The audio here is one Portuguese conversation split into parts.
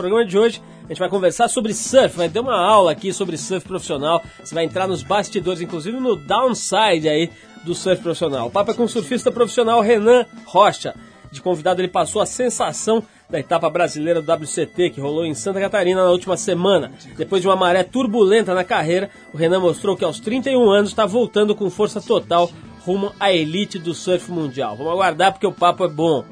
programa de hoje a gente vai conversar sobre surf, vai ter uma aula aqui sobre surf profissional. Você vai entrar nos bastidores, inclusive no downside aí do surf profissional. O papo é com o surfista profissional Renan Rocha. De convidado ele passou a sensação da etapa brasileira do WCT que rolou em Santa Catarina na última semana. Depois de uma maré turbulenta na carreira, o Renan mostrou que aos 31 anos está voltando com força total rumo à elite do surf mundial. Vamos aguardar porque o papo é bom.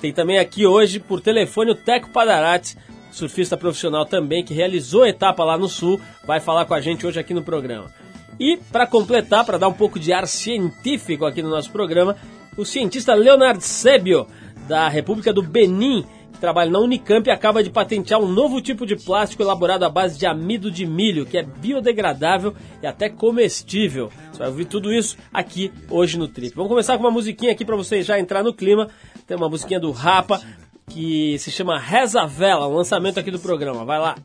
Tem também aqui hoje por telefone o Teco Padarati, surfista profissional também que realizou a etapa lá no sul, vai falar com a gente hoje aqui no programa. E para completar, para dar um pouco de ar científico aqui no nosso programa, o cientista Leonard Sebio, da República do Benin, que trabalha na Unicamp acaba de patentear um novo tipo de plástico elaborado à base de amido de milho, que é biodegradável e até comestível. Você vai ouvir tudo isso aqui hoje no Trip. Vamos começar com uma musiquinha aqui para vocês já entrar no clima. Tem uma musiquinha do Rapa que se chama Reza Vela, um lançamento aqui do programa. Vai lá.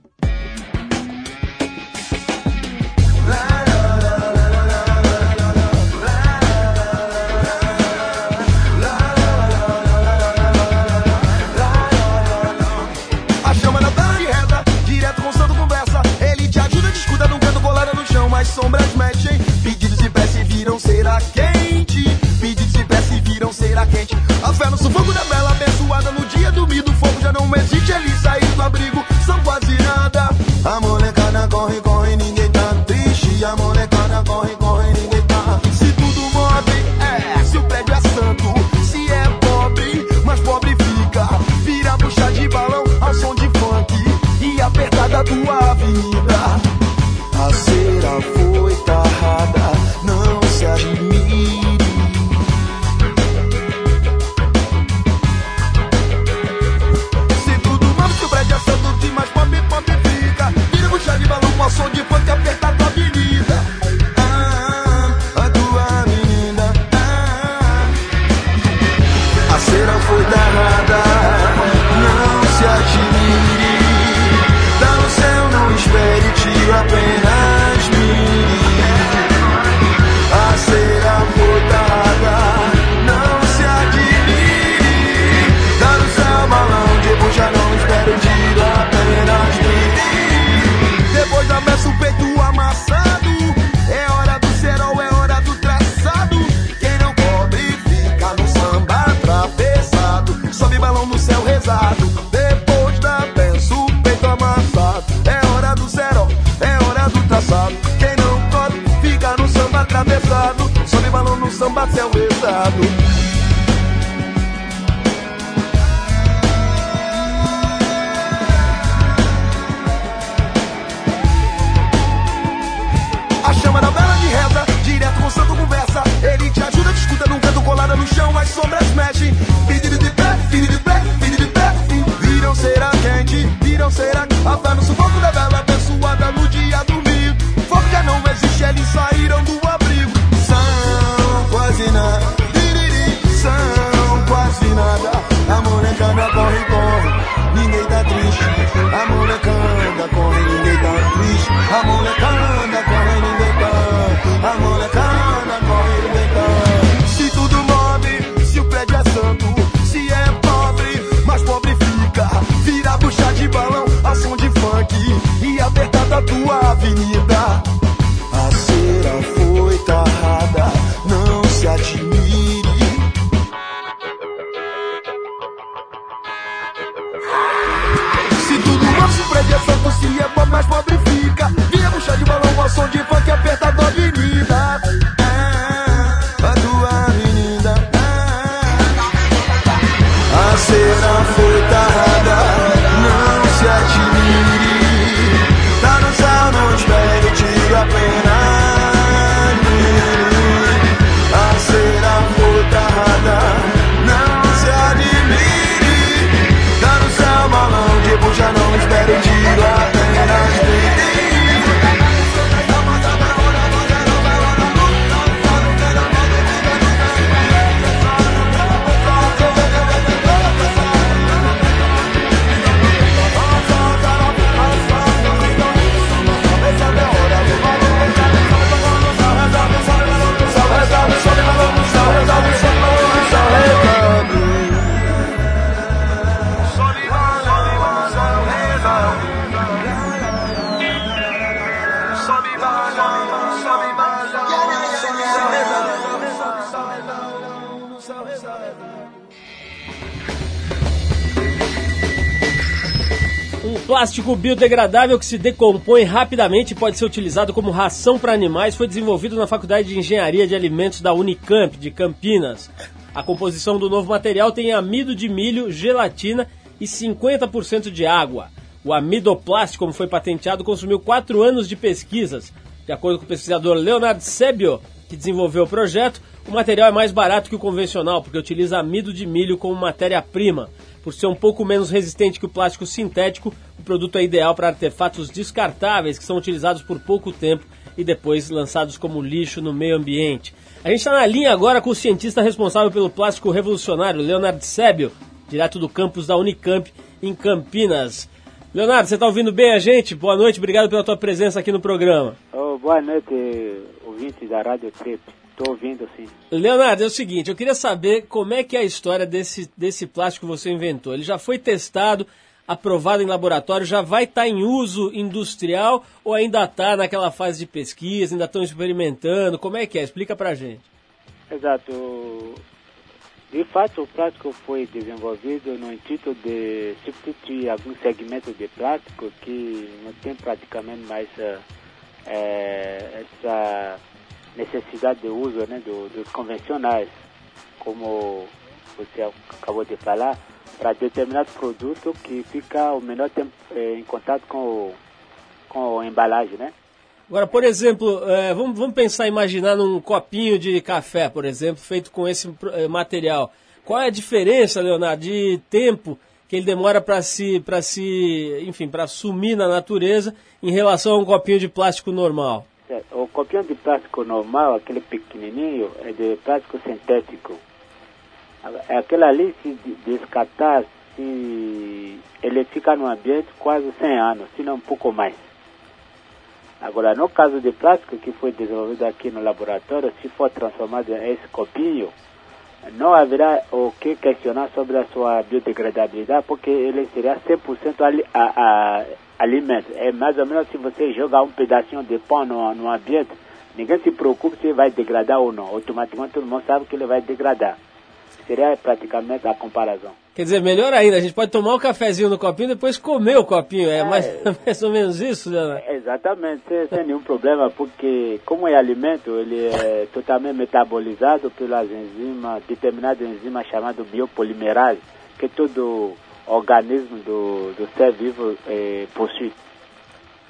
A chama na tela de reza, direto com santo conversa. Ele te ajuda, te escuta num canto bolado no chão, mas sombras mexem. Pedidos de prece viram será quente. Pedidos de prece viram será quente. A fé no sufoco da vela, abençoada no dormido. O fogo já não existe, ele saiu do abrigo, são quase nada. A molecada corre, corre, ninguém tá triste. A molecada corre, corre, ninguém tá. Se tudo move, é. Se o prédio é santo, se é pobre, mas pobre fica. Vira bucha de balão ao som de funk e apertada tua avenida. Plástico biodegradável que se decompõe rapidamente e pode ser utilizado como ração para animais foi desenvolvido na Faculdade de Engenharia de Alimentos da Unicamp, de Campinas. A composição do novo material tem amido de milho, gelatina e 50% de água. O amidoplástico, como foi patenteado, consumiu quatro anos de pesquisas. De acordo com o pesquisador Leonard Sebio, que desenvolveu o projeto, o material é mais barato que o convencional, porque utiliza amido de milho como matéria-prima. Por ser um pouco menos resistente que o plástico sintético, o produto é ideal para artefatos descartáveis que são utilizados por pouco tempo e depois lançados como lixo no meio ambiente. A gente está na linha agora com o cientista responsável pelo plástico revolucionário, Leonard Sebio, direto do campus da Unicamp, em Campinas. Leonardo, você está ouvindo bem a gente? Boa noite, obrigado pela tua presença aqui no programa. Oh, boa noite, ouvinte da Rádio Trip. Estou ouvindo sim. Leonardo, é o seguinte, eu queria saber como é que é a história desse, desse plástico que você inventou. Ele já foi testado, aprovado em laboratório, já vai estar tá em uso industrial ou ainda está naquela fase de pesquisa, ainda estão experimentando? Como é que é? Explica pra gente. Exato. De fato, o plástico foi desenvolvido no intuito de substituir alguns segmentos de plástico que não tem praticamente mais é, essa necessidade de uso né, do, dos convencionais, como você acabou de falar, para determinado produto que fica o menor tempo é, em contato com, o, com a embalagem, né? Agora, por exemplo, é, vamos, vamos pensar, imaginar num copinho de café, por exemplo, feito com esse é, material. Qual é a diferença, Leonardo, de tempo que ele demora para se, para se, enfim, para sumir na natureza em relação a um copinho de plástico normal? O copinho de plástico normal, aquele pequenininho, é de plástico sintético. Aquele ali, se descartar, se ele fica no ambiente quase 100 anos, se não um pouco mais. Agora, no caso de plástico que foi desenvolvido aqui no laboratório, se for transformado em esse copinho, não haverá o que questionar sobre a sua biodegradabilidade, porque ele seria 100% ali, a, a, alimento. É mais ou menos se você jogar um pedacinho de pão no, no ambiente, ninguém se preocupa se vai degradar ou não. Automaticamente todo mundo sabe que ele vai degradar. Seria praticamente a comparação. Quer dizer, melhor ainda, a gente pode tomar um cafezinho no copinho e depois comer o copinho. É, é mais, mais ou menos isso, Leonardo? Exatamente, sem, sem nenhum problema, porque como é alimento, ele é totalmente metabolizado pelas enzimas, determinadas enzimas chamadas biopolimerase, que todo organismo do, do ser vivo é, possui.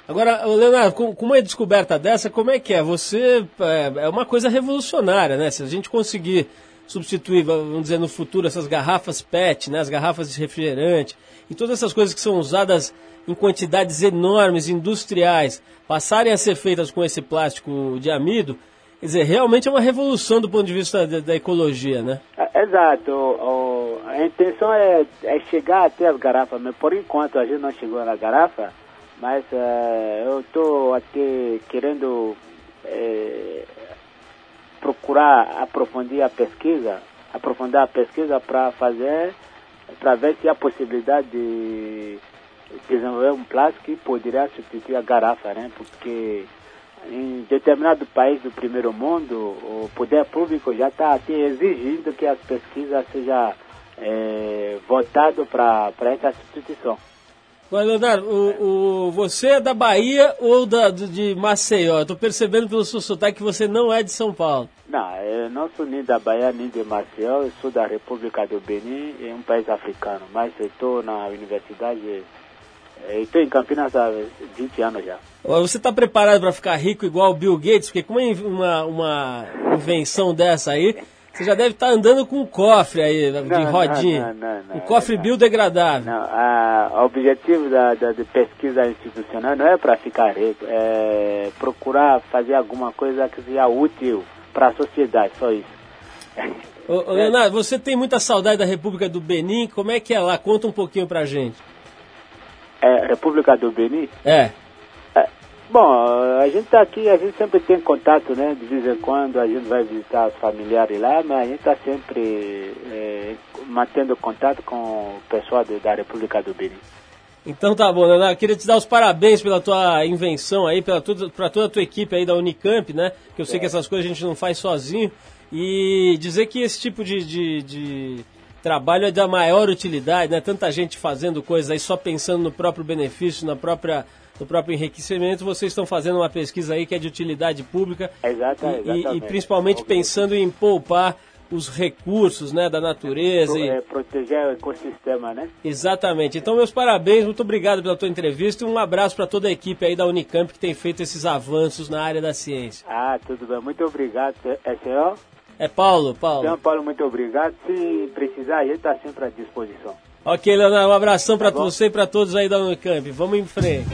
Agora, Leonardo, com, com, uma descoberta dessa, como é que é? Você é, é uma coisa revolucionária, né? Se a gente conseguir substituir, vamos dizer, no futuro, essas garrafas PET, né, as garrafas de refrigerante, e todas essas coisas que são usadas em quantidades enormes, industriais, passarem a ser feitas com esse plástico de amido, quer dizer, realmente é uma revolução do ponto de vista da, da ecologia, né? É, exato. O, a intenção é, é, chegar até as garrafas, mas por enquanto a gente não chegou na garrafa, mas uh, eu estou até querendo é, procurar aprofundir a pesquisa, aprofundar a pesquisa para fazer, para ver se há possibilidade de desenvolver um plástico que poderia substituir a garrafa, né? Porque em determinado país do primeiro mundo, o poder público já está exigindo que as pesquisas sejam é, voltado para essa substituição. Mas, Leonardo, o, o, você é da Bahia ou da, de Maceió? Estou percebendo pelo seu sotaque que você não é de São Paulo. Não, eu não sou nem da Bahia nem de Maceió, eu sou da República do Benin, é um país africano, mas eu estou na universidade, estou em Campinas há 20 anos já. Você está preparado para ficar rico igual o Bill Gates? Porque com uma, uma invenção dessa aí, você já deve estar tá andando com um cofre aí, de não, rodinha. Não, não, um cofre biodegradável. Não, a, o objetivo da, da pesquisa institucional não é para ficar rico, é procurar fazer alguma coisa que seja útil para a sociedade, só isso. Ô, ô, Leonardo, você tem muita saudade da República do Benin, como é que é lá? Conta um pouquinho pra gente. É, República do Benin? É. Bom, a gente está aqui, a gente sempre tem contato, né? De vez em quando a gente vai visitar os familiares lá, mas a gente está sempre é, mantendo contato com o pessoal de, da República do Benin. Então tá bom, Naná. Queria te dar os parabéns pela tua invenção aí, pela tudo, pra toda a tua equipe aí da Unicamp, né? Que eu sei que essas coisas a gente não faz sozinho. E dizer que esse tipo de, de, de trabalho é da maior utilidade, né? Tanta gente fazendo coisas aí só pensando no próprio benefício, na própria no próprio enriquecimento, vocês estão fazendo uma pesquisa aí que é de utilidade pública Exata, e, e- exatamente. e principalmente pensando em poupar os recursos né, da natureza. Pro- e- é, proteger o ecossistema, né? Exatamente. Então, meus parabéns, muito obrigado pela tua entrevista e um abraço para toda a equipe aí da Unicamp que tem feito esses avanços na área da ciência. Ah, tudo bem. Muito obrigado, é senhor. É Paulo, Paulo. Senhor Paulo, muito obrigado. Se precisar, a gente está sempre à disposição. Ok, Leonardo, um abração para Tá bom. você e para todos aí da Unicamp. Vamos em frente.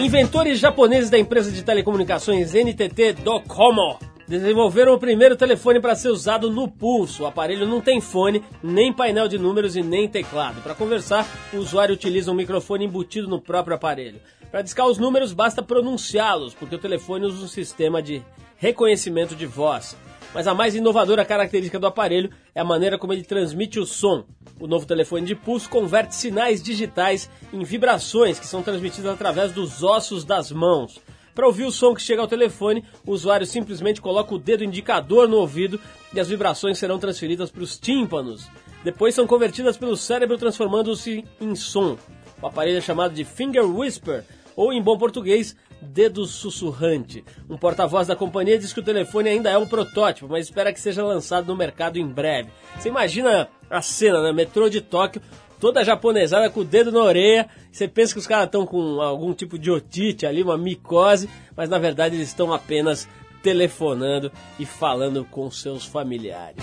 Inventores japoneses da empresa de telecomunicações NTT Docomo desenvolveram o primeiro telefone para ser usado no pulso. O aparelho não tem fone, nem painel de números e nem teclado. Para conversar, o usuário utiliza um microfone embutido no próprio aparelho. Para discar os números, basta pronunciá-los, porque o telefone usa um sistema de reconhecimento de voz. Mas a mais inovadora característica do aparelho é a maneira como ele transmite o som. O novo telefone de pulso converte sinais digitais em vibrações que são transmitidas através dos ossos das mãos. Para ouvir o som que chega ao telefone, o usuário simplesmente coloca o dedo indicador no ouvido e as vibrações serão transferidas para os tímpanos. Depois são convertidas pelo cérebro, transformando-se em som. O aparelho é chamado de Finger Whisper, ou em bom português, dedo sussurrante. Um porta-voz da companhia diz que o telefone ainda é um protótipo, mas espera que seja lançado no mercado em breve. Você imagina a cena, né? Metrô de Tóquio, toda japonesada com o dedo na orelha. Você pensa que os caras estão com algum tipo de otite ali, uma micose, mas na verdade eles estão apenas telefonando e falando com seus familiares.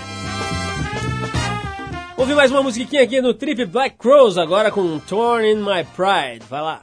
Ouvi mais uma musiquinha aqui no Trip Black Crows, agora com Torn in My Pride. Vai lá.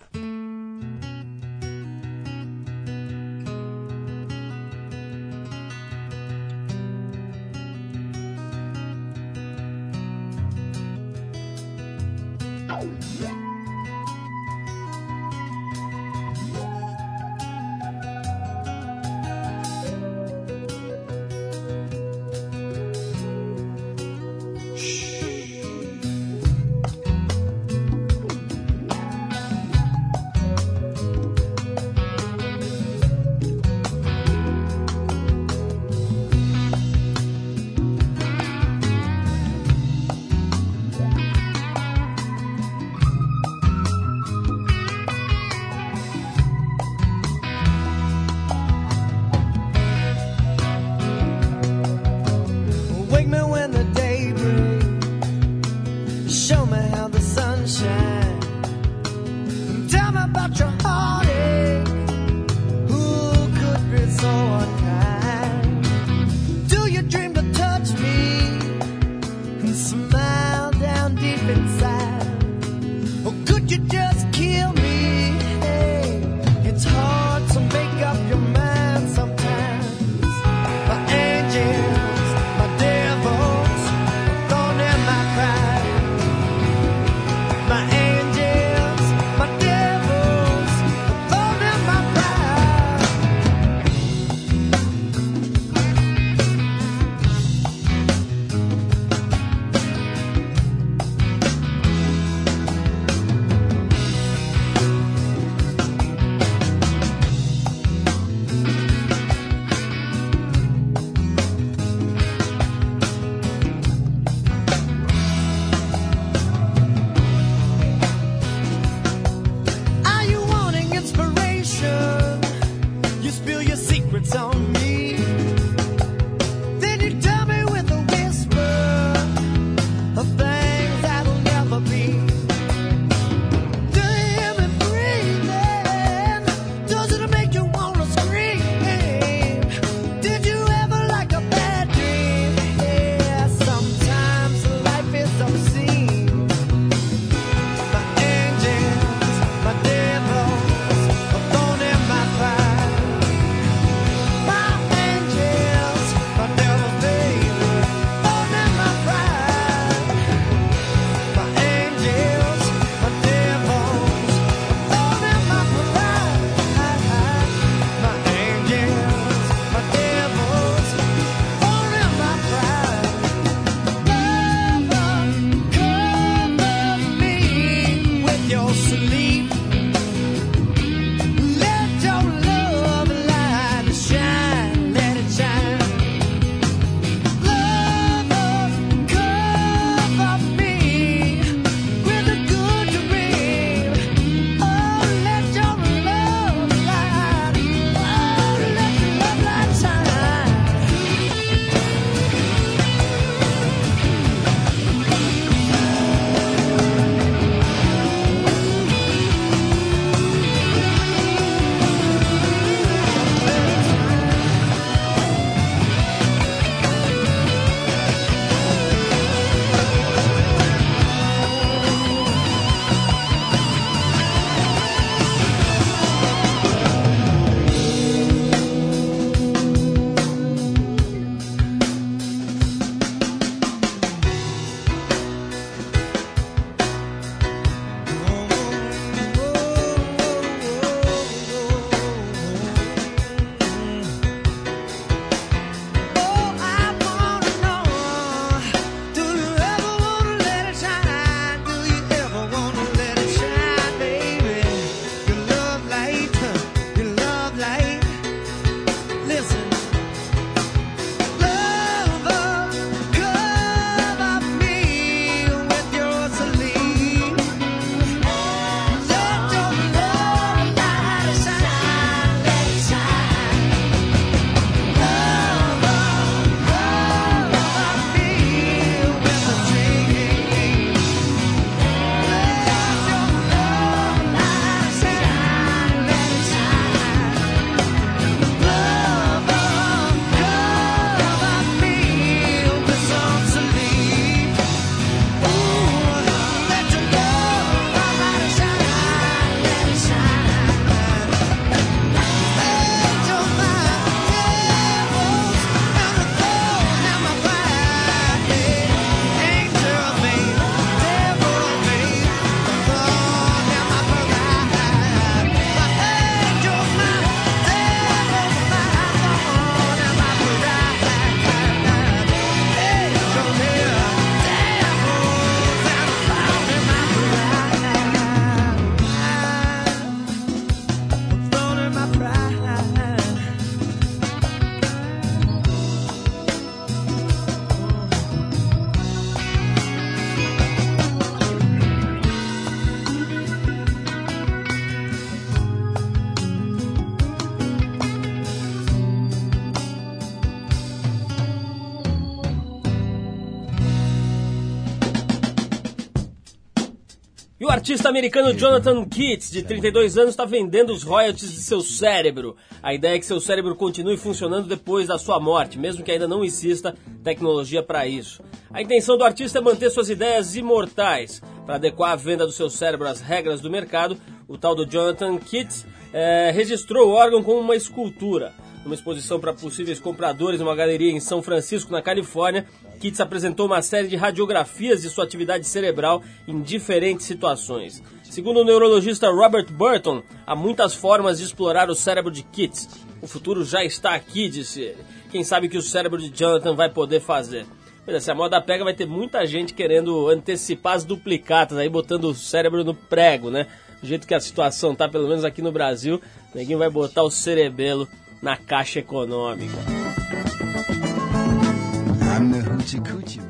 Artista americano Jonathan Keats, de 32 anos, está vendendo os royalties de seu cérebro. A ideia é que seu cérebro continue funcionando depois da sua morte, mesmo que ainda não exista tecnologia para isso. A intenção do artista é manter suas ideias imortais. Para adequar a venda do seu cérebro às regras do mercado, o tal do Jonathan Keats eh, registrou o órgão como uma escultura. Numa exposição para possíveis compradores em uma galeria em São Francisco, na Califórnia, Keats apresentou uma série de radiografias de sua atividade cerebral em diferentes situações. Segundo o neurologista Robert Burton, há muitas formas de explorar o cérebro de Keats. O futuro já está aqui, disse ele. Quem sabe que o cérebro de Jonathan vai poder fazer. Pois é, se a moda pega, vai ter muita gente querendo antecipar as duplicatas, aí botando o cérebro no prego, né? Do jeito que a situação tá, pelo menos aqui no Brasil, ninguém vai botar o cerebelo na caixa econômica.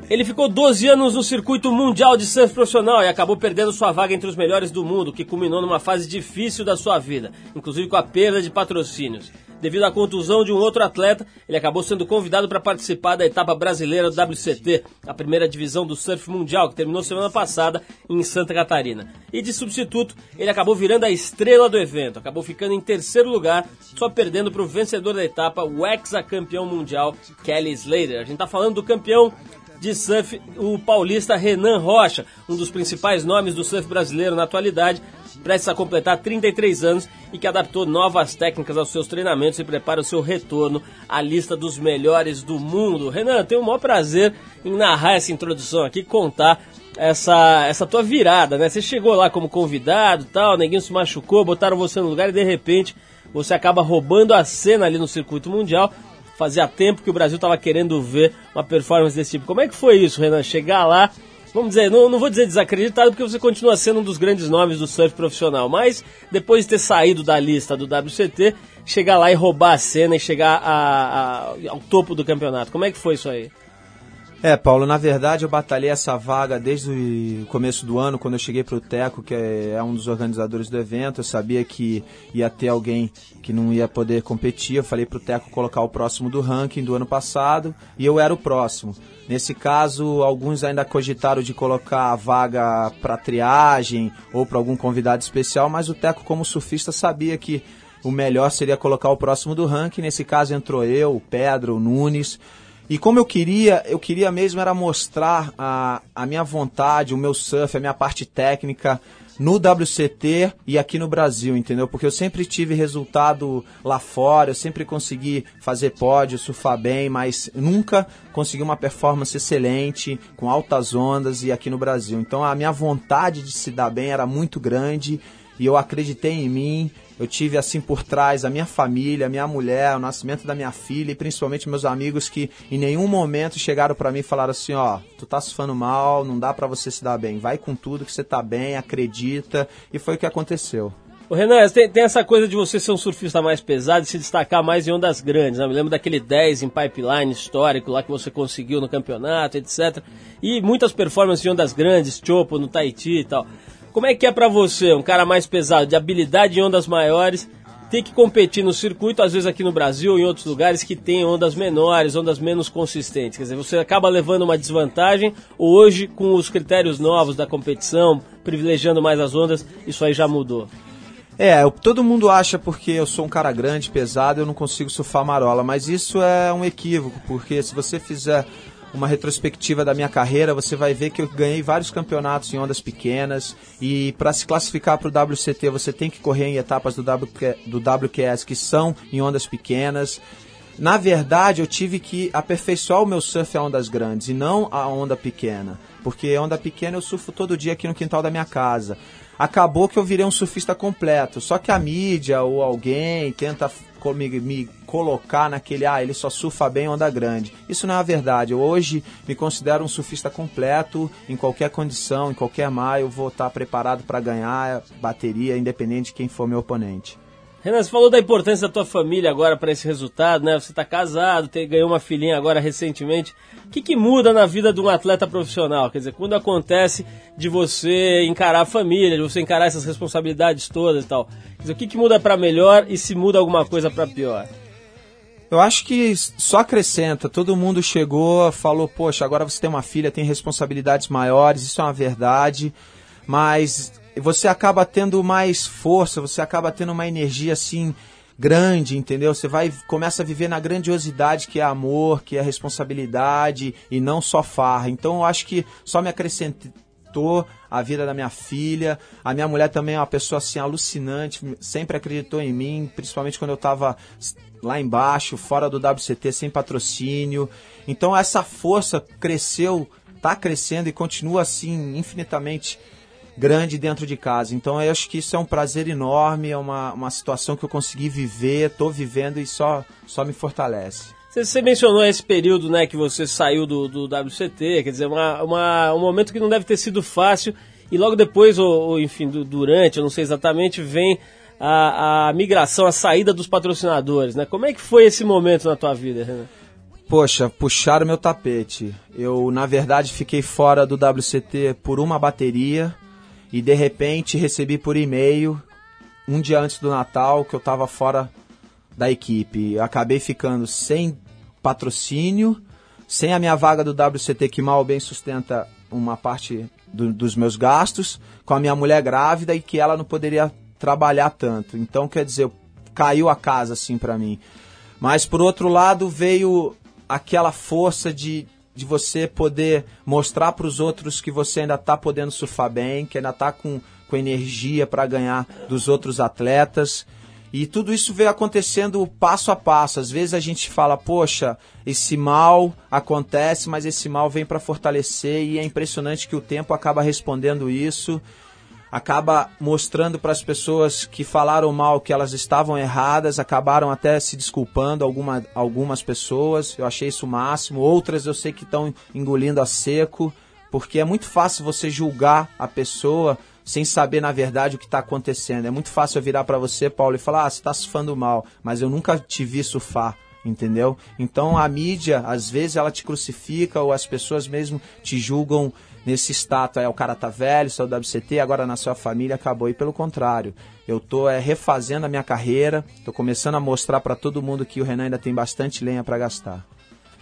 Ele ficou 12 anos no circuito mundial de surf profissional e acabou perdendo sua vaga entre os melhores do mundo, que culminou numa fase difícil da sua vida, inclusive com a perda de patrocínios. Devido à contusão de um outro atleta, ele acabou sendo convidado para participar da etapa brasileira do WCT, a primeira divisão do surf mundial, que terminou semana passada em Santa Catarina. E de substituto, ele acabou virando a estrela do evento, acabou ficando em terceiro lugar, só perdendo para o vencedor da etapa, o ex-campeão mundial Kelly Slater. A gente está falando do campeão de surf, o paulista Renan Rocha, um dos principais nomes do surf brasileiro na atualidade, prestes a completar 33 anos e que adaptou novas técnicas aos seus treinamentos e prepara o seu retorno à lista dos melhores do mundo. Renan, tenho o maior prazer em narrar essa introdução aqui, contar essa, essa tua virada, né? Você chegou lá como convidado tal, ninguém se machucou, botaram você no lugar e de repente você acaba roubando a cena ali no circuito mundial. Fazia tempo que o Brasil estava querendo ver uma performance desse tipo. Como é que foi isso, Renan? Chegar lá vamos dizer, não, não vou dizer desacreditado porque você continua sendo um dos grandes nomes do surf profissional, mas depois de ter saído da lista do WCT, chegar lá e roubar a cena e chegar a, a, ao topo do campeonato. Como é que foi isso aí? É, Paulo, na verdade eu batalhei essa vaga desde o começo do ano, quando eu cheguei para o Teco, que é um dos organizadores do evento. Eu sabia que ia ter alguém que não ia poder competir. Eu falei para o Teco colocar o próximo do ranking do ano passado e eu era o próximo. Nesse caso, alguns ainda cogitaram de colocar a vaga para triagem ou para algum convidado especial, mas o Teco, como surfista, sabia que o melhor seria colocar o próximo do ranking. Nesse caso entrou eu, o Pedro, o Nunes. E como eu queria, eu queria mesmo era mostrar a, a minha vontade, o meu surf, a minha parte técnica no WCT e aqui no Brasil, entendeu? Porque eu sempre tive resultado lá fora, eu sempre consegui fazer pódio, surfar bem, mas nunca consegui uma performance excelente, com altas ondas e aqui no Brasil. Então a minha vontade de se dar bem era muito grande e eu acreditei em mim. Eu tive assim por trás a minha família, a minha mulher, o nascimento da minha filha e principalmente meus amigos que em nenhum momento chegaram para mim e falaram assim, ó, tu tá surfando mal, não dá para você se dar bem. Vai com tudo que você tá bem, acredita. E foi o que aconteceu. O Renan, tem, tem, essa coisa de você ser um surfista mais pesado e se destacar mais em ondas grandes. Né? Me lembro daquele 10 em pipeline histórico lá que você conseguiu no campeonato, etc. E muitas performances em ondas grandes, Chopo no Tahiti e tal. Como é que é para você, um cara mais pesado, de habilidade em ondas maiores, ter que competir no circuito, às vezes aqui no Brasil ou em outros lugares que tem ondas menores, ondas menos consistentes? Quer dizer, você acaba levando uma desvantagem ou hoje, com os critérios novos da competição, privilegiando mais as ondas, isso aí já mudou? É, todo mundo acha porque eu sou um cara grande, pesado, eu não consigo surfar marola, mas isso é um equívoco, porque se você fizer uma retrospectiva da minha carreira, você vai ver que eu ganhei vários campeonatos em ondas pequenas e para se classificar para o WCT você tem que correr em etapas do, do WQS que são em ondas pequenas. Na verdade, eu tive que aperfeiçoar o meu surf a ondas grandes e não a onda pequena, porque onda pequena eu surfo todo dia aqui no quintal da minha casa acabou que eu virei um surfista completo. Só que a mídia ou alguém tenta me, me colocar naquele, ah, ele só surfa bem onda grande. Isso não é a verdade. Eu hoje me considero um surfista completo, em qualquer condição, em qualquer mar, eu vou estar preparado para ganhar bateria, independente de quem for meu oponente. Renan, você falou da importância da tua família agora para esse resultado, né? Você está casado, tem, ganhou uma filhinha agora recentemente. O que, que muda na vida de um atleta profissional? Quer dizer, quando acontece de você encarar a família, de você encarar essas responsabilidades todas e tal. Quer dizer, o que, que muda para melhor e se muda alguma coisa para pior? Eu acho que só acrescenta. Todo mundo chegou, falou: Poxa, agora você tem uma filha, tem responsabilidades maiores, isso é uma verdade. Mas você acaba tendo mais força, você acaba tendo uma energia assim grande, entendeu? Você vai começa a viver na grandiosidade que é amor, que é responsabilidade e não só farra. Então eu acho que só me acrescentou a vida da minha filha. A minha mulher também é uma pessoa assim alucinante, sempre acreditou em mim, principalmente quando eu estava lá embaixo, fora do WCT, sem patrocínio. Então essa força cresceu, tá crescendo e continua assim infinitamente grande dentro de casa. Então eu acho que isso é um prazer enorme, é uma, uma situação que eu consegui viver, estou vivendo e só, só me fortalece. Você, mencionou esse período né, que você saiu do, do WCT, quer dizer, uma, uma, um momento que não deve ter sido fácil, e logo depois, ou, ou enfim, do, durante, eu não sei exatamente, vem a, a migração, a saída dos patrocinadores. Né? Como é que foi esse momento na tua vida, Renan? Poxa, puxaram meu tapete. Eu, na verdade, fiquei fora do WCT por uma bateria e de repente recebi por e-mail, um dia antes do Natal, que eu estava fora da equipe. Acabei ficando sem patrocínio, sem a minha vaga do WCT, que mal bem sustenta uma parte do, dos meus gastos, com a minha mulher grávida e que ela não poderia trabalhar tanto. Então, quer dizer, caiu a casa assim para mim. Mas por outro lado, veio aquela força de, de você poder mostrar para os outros que você ainda está podendo surfar bem, que ainda está com, com energia para ganhar dos outros atletas. E tudo isso veio acontecendo passo a passo. Às vezes a gente fala, poxa, esse mal acontece, mas esse mal vem para fortalecer e é impressionante que o tempo acaba respondendo isso acaba mostrando para as pessoas que falaram mal que elas estavam erradas, acabaram até se desculpando alguma, algumas pessoas. Eu achei isso o máximo. Outras eu sei que estão engolindo a seco, porque é muito fácil você julgar a pessoa sem saber na verdade o que está acontecendo. É muito fácil eu virar para você, Paulo, e falar: ah, você está surfando mal, mas eu nunca te vi surfar entendeu? Então a mídia, às vezes, ela te crucifica ou as pessoas mesmo te julgam nesse status. É, o cara tá velho, saiu do WCT, agora nasceu a família, acabou. E pelo contrário, eu tô é, refazendo a minha carreira, tô começando a mostrar para todo mundo que o Renan ainda tem bastante lenha para gastar.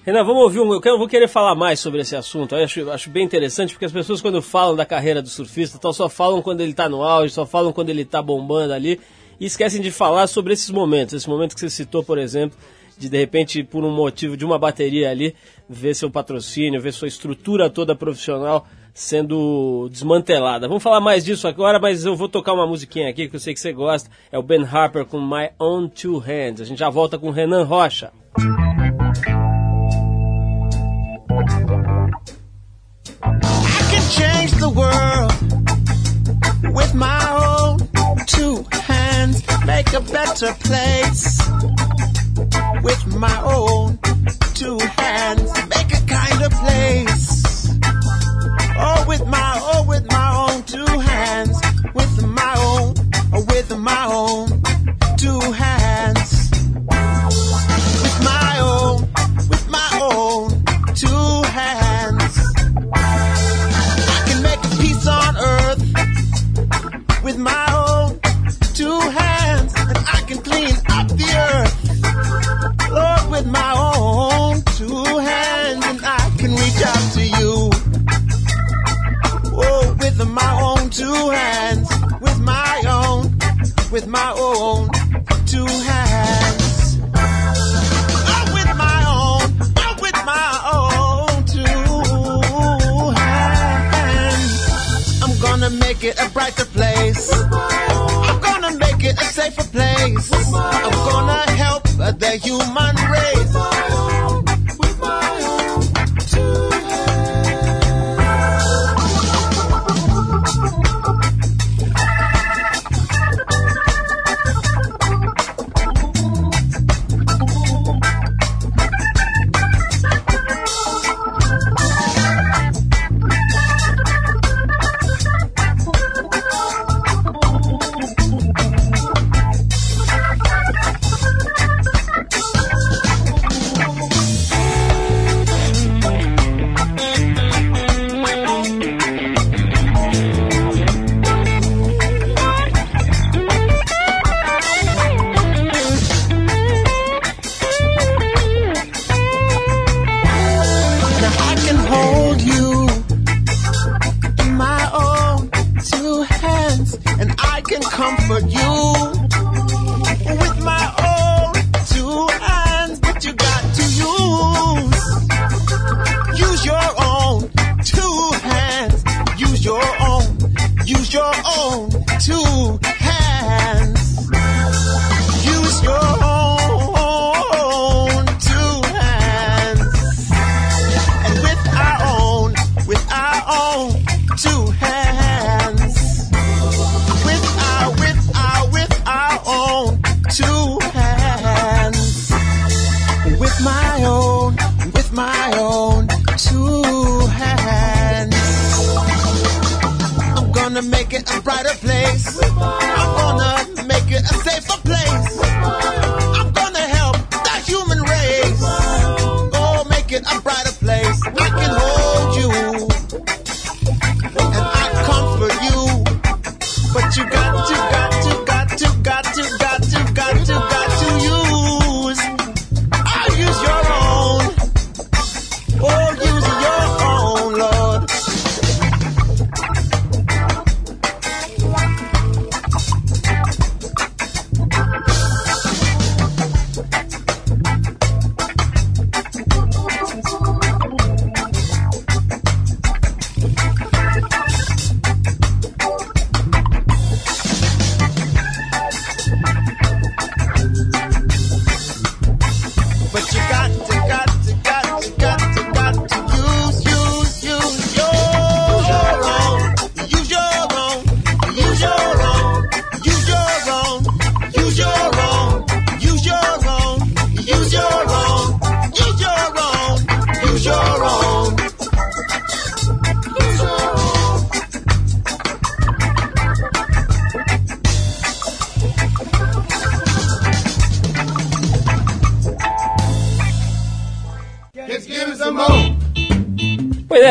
Renan, vamos ouvir um. Eu quero, vou querer falar mais sobre esse assunto. Eu acho, acho bem interessante, porque as pessoas, quando falam da carreira do surfista, então, só falam quando ele está no auge, só falam quando ele está bombando ali, e esquecem de falar sobre esses momentos. Esse momento que você citou, por exemplo, de de repente, por um motivo de uma bateria ali, ver seu patrocínio, ver sua estrutura toda profissional sendo desmantelada. Vamos falar mais disso agora, mas eu vou tocar uma musiquinha aqui que eu sei que você gosta. É o Ben Harper com My Own Two Hands. A gente já volta com Renan Rocha. I can change the world with my own two hands, make a better place with my own two hands, make a kinder place. Oh, with my, oh, with my own two hands, with my own, oh, with my own two hands, with my own, with my own two hands. I can make a peace on earth with my own with my own two hands, and I can reach out to you. Oh, with my own two hands, with my own, with my own two hands. Oh, with my own, oh, with my own two hands. I'm gonna make it a brighter place. I'm gonna make it a safer place. I'm gonna help the human race.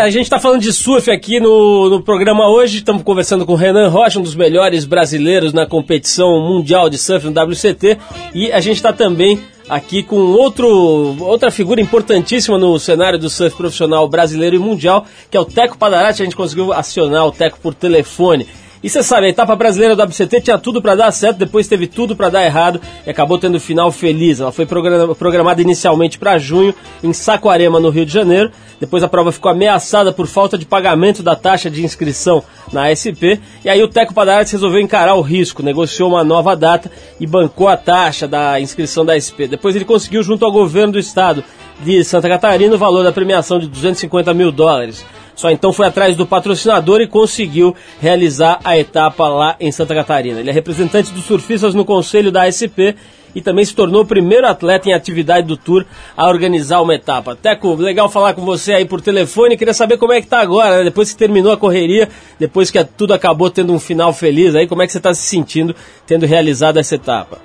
A gente está falando de surf aqui no, no programa hoje. Estamos conversando com o Renan Rocha, um dos melhores brasileiros na competição mundial de surf no WCT. E a gente está também aqui com outro, outra figura importantíssima no cenário do surf profissional brasileiro e mundial, que é o Teco Padarati. A gente conseguiu acionar o Teco por telefone. E você sabe, a etapa brasileira do WCT tinha tudo para dar certo, depois teve tudo para dar errado e acabou tendo final feliz. Ela foi programa- programada inicialmente para junho em Saquarema, no Rio de Janeiro. Depois a prova ficou ameaçada por falta de pagamento da taxa de inscrição na ASP. E aí o Teco Padarates resolveu encarar o risco, negociou uma nova data e bancou a taxa da inscrição da ASP. Depois ele conseguiu, junto ao governo do estado de Santa Catarina, o valor da premiação de 250 mil dólares. Só então foi atrás do patrocinador e conseguiu realizar a etapa lá em Santa Catarina. Ele é representante dos surfistas no conselho da ASP e também se tornou o primeiro atleta em atividade do Tour a organizar uma etapa. Teco, legal falar com você aí por telefone. Queria saber como é que tá agora, né? depois que terminou a correria, depois que tudo acabou tendo um final feliz aí, como é que você está se sentindo tendo realizado essa etapa?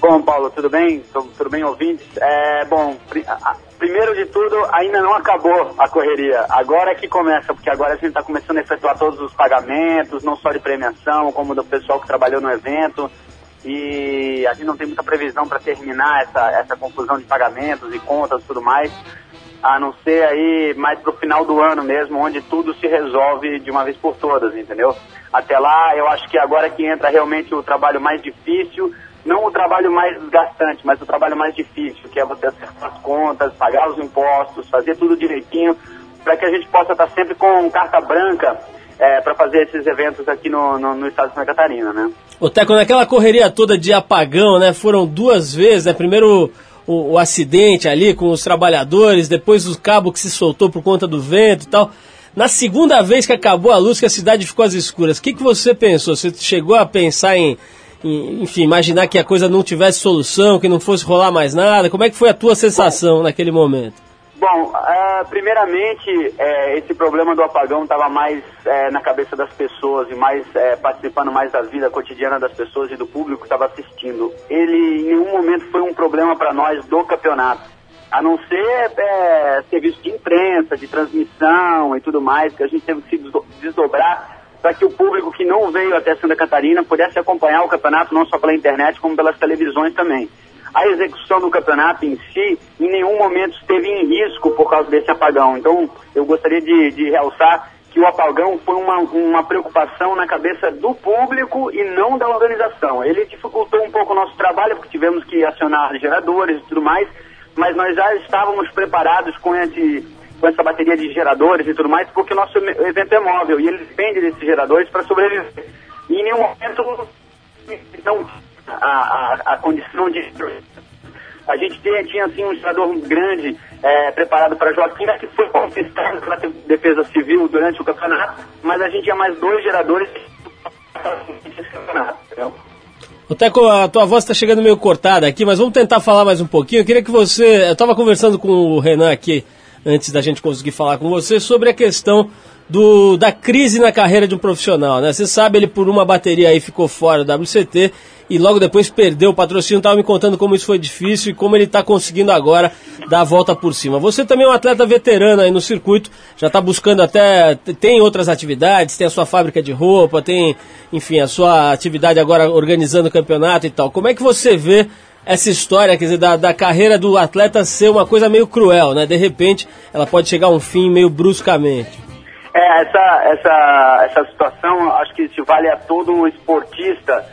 Bom, Paulo, tudo bem? Tudo, bem, ouvintes? É, bom, primeiro de tudo, ainda não acabou a correria. Agora é que começa, porque agora a gente está começando a efetuar todos os pagamentos, não só de premiação, como do pessoal que trabalhou no evento. E a gente não tem muita previsão para terminar essa, essa confusão de pagamentos e contas e tudo mais, a não ser aí mais pro final do ano mesmo, onde tudo se resolve de uma vez por todas, entendeu? Até lá, eu acho que agora é que entra realmente o trabalho mais difícil, não o trabalho mais desgastante, mas o trabalho mais difícil, que é você acertar as contas, pagar os impostos, fazer tudo direitinho, para que a gente possa estar sempre com carta branca para fazer esses eventos aqui no, no, no estado de Santa Catarina, né? Ô Teco, naquela correria toda de apagão, né? Foram duas vezes, né? Primeiro o, o acidente ali com os trabalhadores, depois o cabo que se soltou por conta do vento e tal. Na segunda vez que acabou a luz, que a cidade ficou às escuras, o que, que você pensou? Você chegou a pensar em, enfim, imaginar que a coisa não tivesse solução, que não fosse rolar mais nada? Como é que foi a tua sensação naquele momento? Bom, ah, primeiramente, eh, esse problema do apagão estava mais eh, na cabeça das pessoas e mais eh, participando mais da vida cotidiana das pessoas e do público que estava assistindo. Ele em nenhum momento foi um problema para nós do campeonato, a não ser eh, serviço de imprensa, de transmissão e tudo mais, que a gente teve que se desdo- desdobrar para que o público que não veio até Santa Catarina pudesse acompanhar o campeonato não só pela internet, como pelas televisões também. A execução do campeonato em si, em nenhum momento esteve em risco por causa desse apagão. Então, eu gostaria de, de realçar que o apagão foi uma, uma preocupação na cabeça do público e não da organização. Ele dificultou um pouco o nosso trabalho, porque tivemos que acionar geradores e tudo mais, mas nós já estávamos preparados com, esse, com essa bateria de geradores e tudo mais, porque o nosso evento é móvel e ele depende desses geradores para sobreviver. E em nenhum momento então, a, a, a condição de a gente tinha, tinha assim, um gerador grande é, preparado para Joaquim, que foi confiscado pela Defesa Civil durante o campeonato, mas a gente tinha mais dois geradores nesse campeonato. O Teco, a tua voz está chegando meio cortada aqui, mas vamos tentar falar mais um pouquinho. Eu queria que você. Eu estava conversando com o Renan aqui, antes da gente conseguir falar com você, sobre a questão do, da crise na carreira de um profissional, né? Você sabe, ele por uma bateria aí ficou fora do WCT e logo depois perdeu o patrocínio. Estava me contando como isso foi difícil e como ele está conseguindo agora dar a volta por cima. Você também é um atleta veterano aí no circuito, já está buscando até. tem outras atividades, tem a sua fábrica de roupa, tem, enfim, a sua atividade agora organizando o campeonato e tal. Como é que você vê essa história, quer dizer, da, da carreira do atleta ser uma coisa meio cruel, né? De repente, ela pode chegar a um fim meio bruscamente. É, essa, essa, essa situação acho que se vale a todo esportista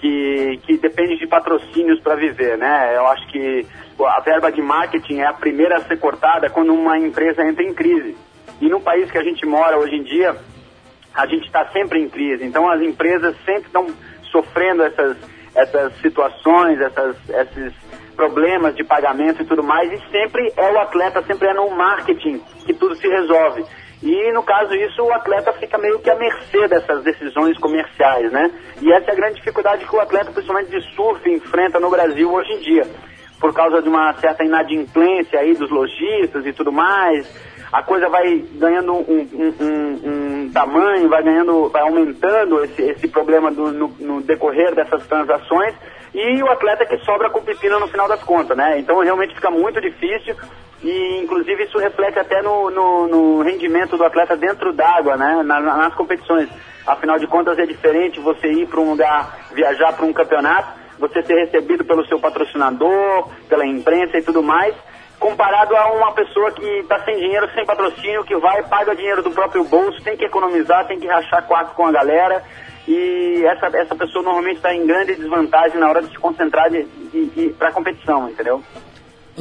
que, que depende de patrocínios para viver, né? Eu acho que a verba de marketing é a primeira a ser cortada quando uma empresa entra em crise. E no país que a gente mora hoje em dia, a gente está sempre em crise. Então as empresas sempre estão sofrendo essas, essas situações, essas, esses problemas de pagamento e tudo mais. E sempre é o atleta, sempre é no marketing que tudo se resolve. E no caso isso, o atleta fica meio que à mercê dessas decisões comerciais, né? E essa é a grande dificuldade que o atleta, principalmente de surf, enfrenta no Brasil hoje em dia. Por causa de uma certa inadimplência aí dos lojistas e tudo mais, a coisa vai ganhando um, um, um, um tamanho, vai ganhando, vai aumentando esse, esse problema do, no, no decorrer dessas transações e o atleta que sobra com pepino no final das contas, né? Então realmente fica muito difícil e inclusive isso reflete até no, no, no rendimento do atleta dentro d'água, né? Na, nas competições. Afinal de contas é diferente você ir para um lugar, viajar para um campeonato, você ser recebido pelo seu patrocinador, pela imprensa e tudo mais, comparado a uma pessoa que está sem dinheiro, sem patrocínio, que vai, paga dinheiro do próprio bolso, tem que economizar, tem que rachar quarto com a galera. E essa, essa pessoa normalmente está em grande desvantagem na hora de se concentrar de, de, de para a competição, entendeu?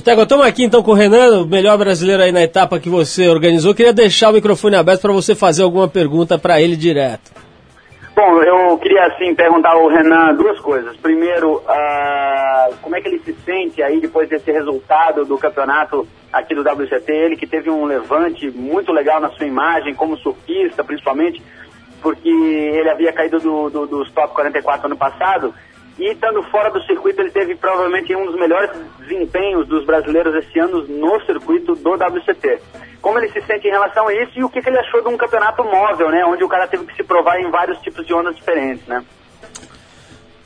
Tego, estamos aqui então com o Renan, o melhor brasileiro aí na etapa que você organizou. Queria deixar o microfone aberto para você fazer alguma pergunta para ele direto. Bom, eu queria assim perguntar ao Renan duas coisas. Primeiro, uh, como é que ele se sente aí depois desse resultado do campeonato aqui do WCT? Ele que teve um levante muito legal na sua imagem, como surfista principalmente, porque ele havia caído do, do, dos top 44 ano passado e estando fora do circuito, ele teve provavelmente um dos melhores desempenhos dos brasileiros esse ano no circuito do WCT. Como ele se sente em relação a isso e o que, que ele achou de um campeonato móvel, né? Onde o cara teve que se provar em vários tipos de ondas diferentes, né?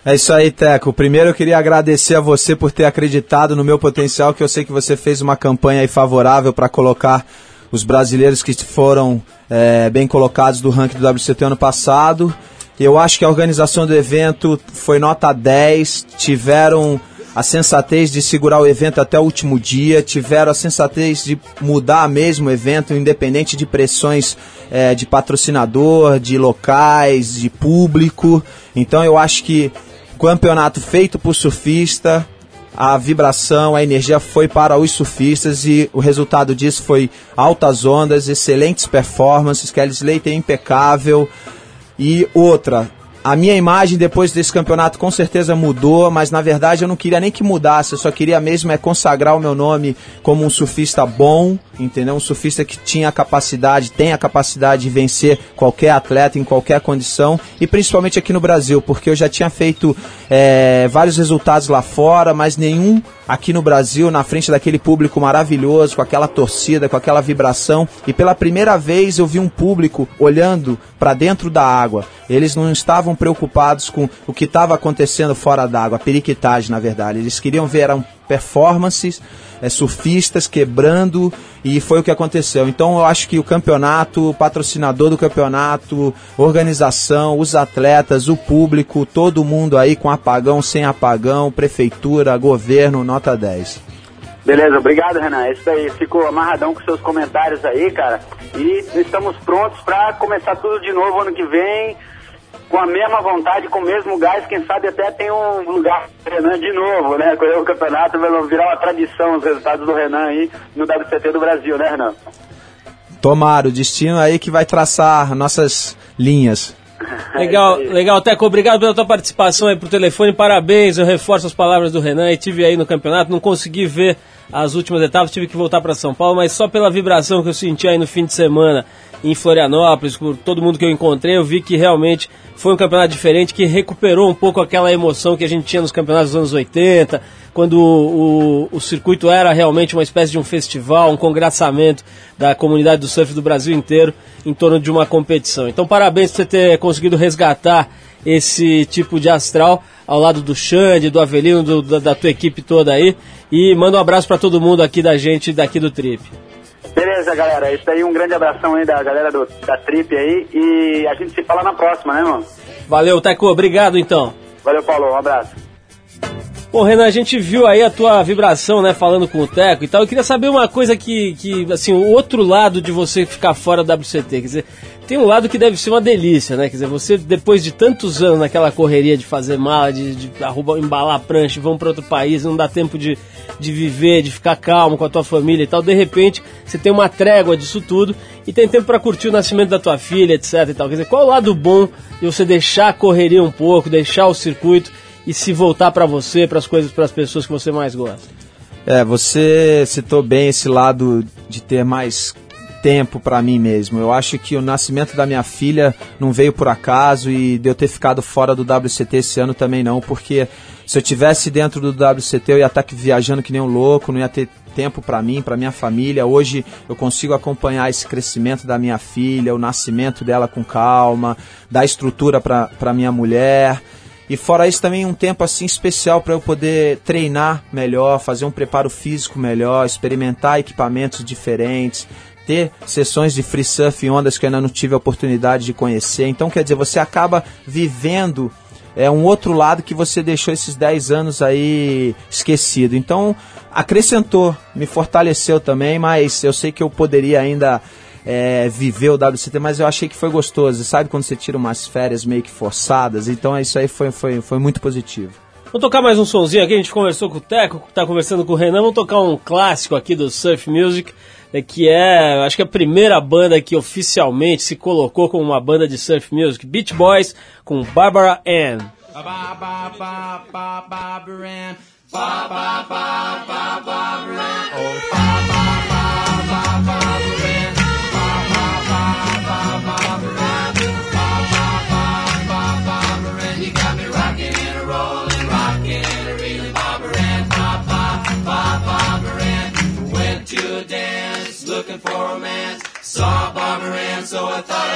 É isso aí, Teco. Primeiro eu queria agradecer a você por ter acreditado no meu potencial, que eu sei que você fez uma campanha favorável para colocar os brasileiros que foram é, bem colocados do ranking do WCT ano passado. Eu acho que a organização do evento foi nota 10, tiveram a sensatez de segurar o evento até o último dia, tiveram a sensatez de mudar mesmo o evento, independente de pressões é, de patrocinador, de locais, de público. Então eu acho que campeonato feito por surfista, a vibração, a energia foi para os surfistas e o resultado disso foi altas ondas, excelentes performances, Kelly Slater impecável, e outra, a minha imagem depois desse campeonato com certeza mudou, mas na verdade eu não queria nem que mudasse, eu só queria mesmo é consagrar o meu nome como um surfista bom, entendeu? Um surfista que tinha a capacidade, tem a capacidade de vencer qualquer atleta em qualquer condição e principalmente aqui no Brasil, porque eu já tinha feito é, vários resultados lá fora, mas nenhum aqui no Brasil, na frente daquele público maravilhoso, com aquela torcida, com aquela vibração. E pela primeira vez eu vi um público olhando para dentro da água. Eles não estavam preocupados com o que estava acontecendo fora d'água, a periquitagem, na verdade. Eles queriam ver eram performances, é, surfistas quebrando e foi o que aconteceu. Então eu acho que o campeonato, o patrocinador do campeonato, organização, os atletas, o público, todo mundo aí com apagão, sem apagão, prefeitura, governo, nota 10. Beleza, obrigado, Renan. É isso aí. Ficou amarradão com seus comentários aí, cara. E estamos prontos pra começar tudo de novo ano que vem, com a mesma vontade, com o mesmo gás. Quem sabe até tem um lugar pro Renan de novo, né? Correr o campeonato vai virar uma tradição os resultados do Renan aí no WCT do Brasil, né, Renan? Tomara, o destino aí que vai traçar nossas linhas. Legal, legal, Teco. Obrigado pela tua participação aí por telefone. Parabéns. Eu reforço as palavras do Renan. E tive aí no campeonato, não consegui ver as últimas etapas, tive que voltar para São Paulo, mas só pela vibração que eu senti aí no fim de semana em Florianópolis, por todo mundo que eu encontrei, eu vi que realmente foi um campeonato diferente que recuperou um pouco aquela emoção que a gente tinha nos campeonatos dos anos 80, quando o, o, o circuito era realmente uma espécie de um festival, um congraçamento da comunidade do surf do Brasil inteiro em torno de uma competição. Então, parabéns por você ter conseguido resgatar esse tipo de astral ao lado do Xande, do Avelino, do, da, da tua equipe toda aí. E manda um abraço para todo mundo aqui da gente, daqui do Trip. Beleza, galera. Isso aí, um grande abração aí da galera do, da Trip aí. E a gente se fala na próxima, né, mano? Valeu, Teco. Obrigado, então. Valeu, Paulo. Um abraço. Bom, Renan, a gente viu aí a tua vibração, né, falando com o Teco e tal. Eu queria saber uma coisa que, que assim, o outro lado de você ficar fora da WCT, quer dizer, tem um lado que deve ser uma delícia, né? Quer dizer, você depois de tantos anos naquela correria de fazer mala, de, de arrubar, embalar prancha, vão para outro país, não dá tempo de, de viver, de ficar calmo com a tua família e tal. De repente, você tem uma trégua disso tudo e tem tempo para curtir o nascimento da tua filha, etc e tal. Quer dizer, qual o lado bom de você deixar a correria um pouco, deixar o circuito e se voltar para você, para as coisas, para as pessoas que você mais gosta? É, você citou bem esse lado de ter mais tempo para mim mesmo. Eu acho que o nascimento da minha filha não veio por acaso e de eu ter ficado fora do WCT esse ano também não, porque se eu tivesse dentro do WCT eu ia estar viajando que nem um louco, não ia ter tempo para mim, para minha família. Hoje eu consigo acompanhar esse crescimento da minha filha, o nascimento dela com calma, dar estrutura para minha mulher. E fora isso também um tempo assim especial para eu poder treinar melhor, fazer um preparo físico melhor, experimentar equipamentos diferentes, ter sessões de free surf em ondas que eu ainda não tive a oportunidade de conhecer. Então, quer dizer, você acaba vivendo é um outro lado que você deixou esses 10 anos aí esquecido. Então, acrescentou, me fortaleceu também, mas eu sei que eu poderia ainda é, viver o WCT, mas eu achei que foi gostoso. Sabe quando você tira umas férias meio que forçadas? Então, isso aí foi, foi, foi muito positivo. Vamos tocar mais um sonzinho aqui, a gente conversou com o Teco, tá conversando com o Renan, vamos tocar um clássico aqui do Surf Music, é que é, acho que a primeira banda que oficialmente se colocou como uma banda de surf music, Beach Boys, com Barbara Ann. Barbara Ann.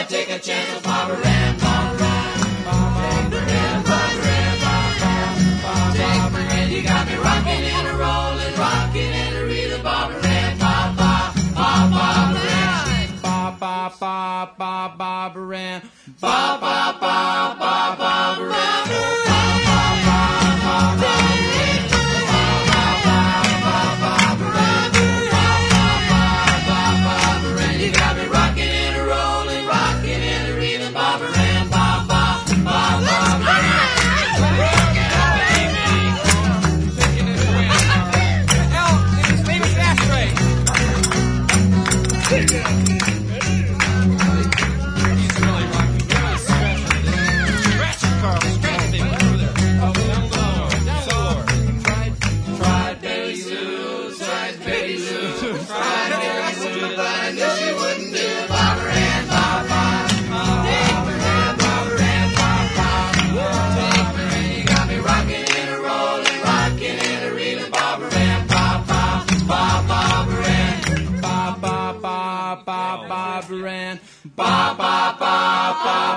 gotta take a chance on Papa Ram. Papa Ram, Papa Ram, Papa Ram, Papa Take my hand, you got me rocking and a rolling, rocking and a reeling, Papa ba ba ba Ram, Papa, ba ba ba ba Papa, Papa Ram.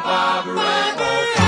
Bob River.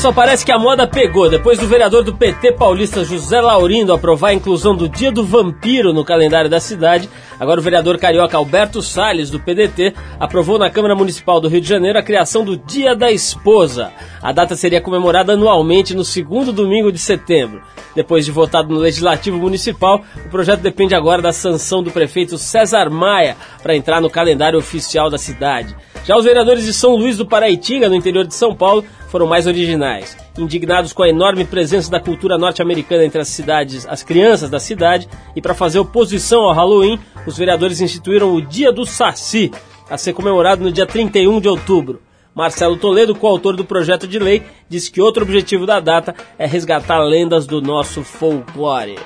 Só, parece que a moda pegou. Depois do vereador do PT paulista José Laurindo aprovar a inclusão do Dia do Vampiro no calendário da cidade, agora o vereador carioca Alberto Salles, do PDT, aprovou na Câmara Municipal do Rio de Janeiro a criação do Dia da Esposa. A data seria comemorada anualmente no segundo domingo de setembro. Depois de votado no Legislativo Municipal, o projeto depende agora da sanção do prefeito César Maia para entrar no calendário oficial da cidade. Já os vereadores de São Luís do Paraitinga, no interior de São Paulo, foram mais originais. Indignados com a enorme presença da cultura norte-americana entre as cidades, as crianças da cidade, e para fazer oposição ao Halloween, os vereadores instituíram o Dia do Saci, a ser comemorado no dia 31 de outubro. Marcelo Toledo, coautor do projeto de lei, disse que outro objetivo da data é resgatar lendas do nosso folclore.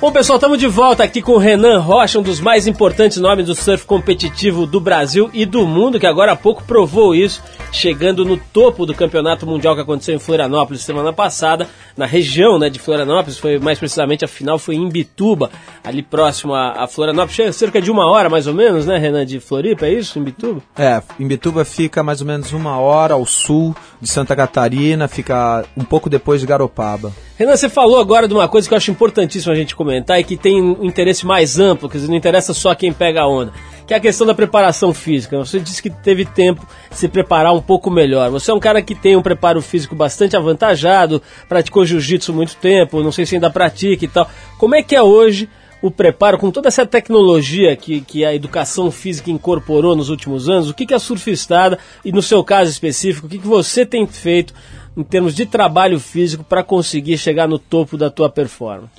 Bom, pessoal, estamos de volta aqui com o Renan Rocha, um dos mais importantes nomes do surf competitivo do Brasil e do mundo, que agora há pouco provou isso, chegando no topo do campeonato mundial que aconteceu em Florianópolis semana passada, na região né, de Florianópolis, foi mais precisamente a final foi em Bituba, ali próximo a, a Florianópolis, chega cerca de uma hora mais ou menos, né, Renan, de Floripa, é isso, em Bituba? É, Imbituba fica mais ou menos uma hora ao sul de Santa Catarina, fica um pouco depois de Garopaba. Renan, você falou agora de uma coisa que eu acho importantíssimo a gente comentar e que tem um interesse mais amplo, quer dizer, não interessa só quem pega a onda, que é a questão da preparação física. Você disse que teve tempo de se preparar um pouco melhor. Você é um cara que tem um preparo físico bastante avantajado, praticou jiu-jitsu muito tempo, não sei se ainda pratica e tal. Como é que é hoje o preparo, com toda essa tecnologia que, que a educação física incorporou nos últimos anos, o que, que a surfistada, e no seu caso específico, o que, que você tem feito em termos de trabalho físico para conseguir chegar no topo da tua performance?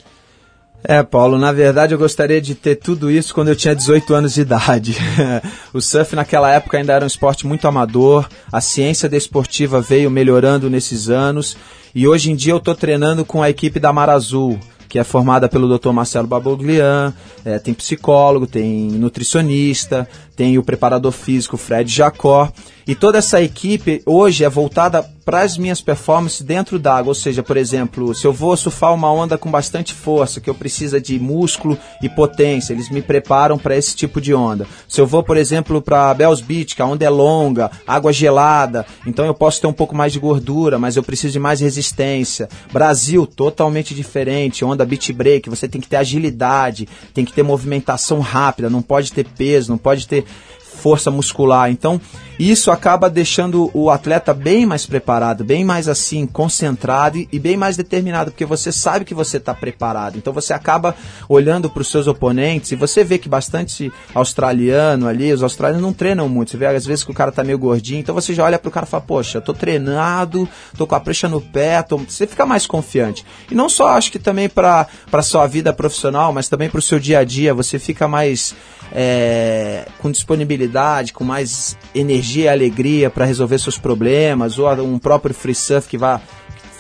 É, Paulo, na verdade eu gostaria de ter tudo isso quando eu tinha 18 anos de idade. o surf naquela época ainda era um esporte muito amador, a ciência desportiva veio melhorando nesses anos e hoje em dia eu estou treinando com a equipe da Mar Azul, que é formada pelo Dr. Marcelo Baboglian, é, tem psicólogo, tem nutricionista, tem o preparador físico Fred Jacó. E toda essa equipe hoje é voltada para as minhas performances dentro d'água. Ou seja, por exemplo, se eu vou surfar uma onda com bastante força, que eu preciso de músculo e potência, eles me preparam para esse tipo de onda. Se eu vou, por exemplo, para Bells Beach, que a onda é longa, água gelada, então eu posso ter um pouco mais de gordura, mas eu preciso de mais resistência. Brasil, totalmente diferente, onda beach break, você tem que ter agilidade, tem que ter movimentação rápida, não pode ter peso, não pode ter força muscular. Então, isso acaba deixando o atleta bem mais preparado, bem mais assim, concentrado e, bem mais determinado, porque você sabe que você está preparado. Então você acaba olhando para os seus oponentes e você vê que bastante australiano ali, os australianos não treinam muito. Você vê às vezes que o cara tá meio gordinho, então você já olha pro cara e fala, poxa, eu tô treinado, tô com a prancha no pé, tô... você fica mais confiante. E não só acho que também para sua vida profissional, mas também para o seu dia a dia, você fica mais é, com disponibilidade, com mais energia e alegria para resolver seus problemas, ou um próprio free surf que vá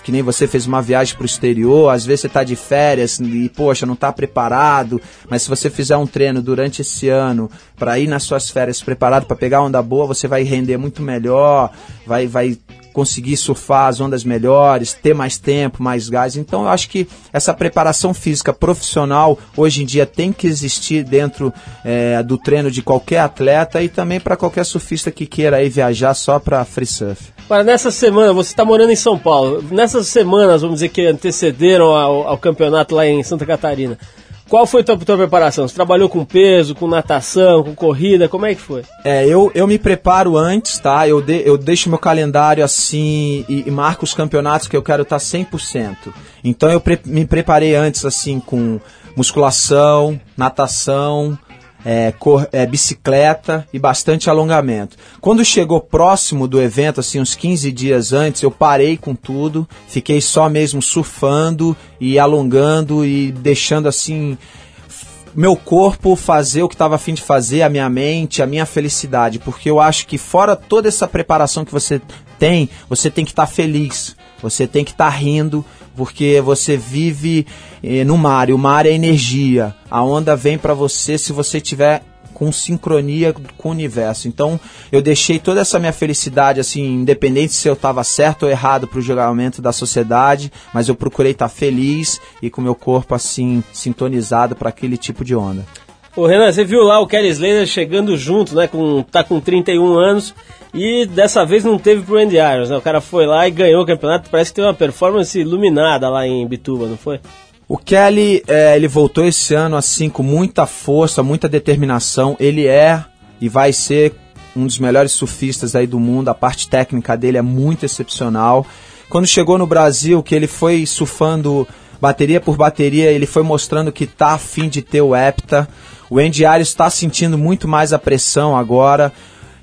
que nem você fez uma viagem para o exterior, às vezes você está de férias e, poxa, não está preparado, mas se você fizer um treino durante esse ano para ir nas suas férias preparado para pegar onda boa, você vai render muito melhor, vai, vai conseguir surfar as ondas melhores, ter mais tempo, mais gás. Então eu acho que essa preparação física profissional hoje em dia tem que existir dentro é, do treino de qualquer atleta e também para qualquer surfista que queira aí viajar só para free surf. Agora, nessa semana, você está morando em São Paulo, nessas semanas, vamos dizer, que antecederam ao, ao campeonato lá em Santa Catarina, qual foi a tua, tua preparação? Você trabalhou com peso, com natação, com corrida? Como é que foi? É, eu, eu me preparo antes, tá? Eu, de, eu deixo meu calendário assim e, e marco os campeonatos que eu quero estar 100%. Então eu pre me preparei antes assim com musculação, natação, é, cor, é, bicicleta e bastante alongamento. Quando chegou próximo do evento, assim, uns 15 dias antes, eu parei com tudo, fiquei só mesmo surfando e alongando e deixando assim meu corpo fazer o que estava afim de fazer, a minha mente, a minha felicidade, porque eu acho que fora toda essa preparação que você tem, você tem que estar tá feliz, você tem que estar tá rindo, porque você vive eh, no mar, e o mar é energia. A onda vem para você se você tiver com sincronia com o universo. Então eu deixei toda essa minha felicidade, assim, independente se eu estava certo ou errado para o julgamento da sociedade, mas eu procurei estar feliz e com meu corpo assim sintonizado para aquele tipo de onda. Ô Renan, você viu lá o Kelly Slater chegando junto, né? Com, tá com 31 anos e dessa vez não teve pro Andy Irons, né? O cara foi lá e ganhou o campeonato, parece que teve uma performance iluminada lá em Bituba, não foi? O Kelly, é, ele voltou esse ano assim com muita força, muita determinação. Ele é e vai ser um dos melhores surfistas aí do mundo. A parte técnica dele é muito excepcional. Quando chegou no Brasil, que ele foi surfando bateria por bateria, ele foi mostrando que tá afim de ter o hepta. O Andy Arias está sentindo muito mais a pressão agora.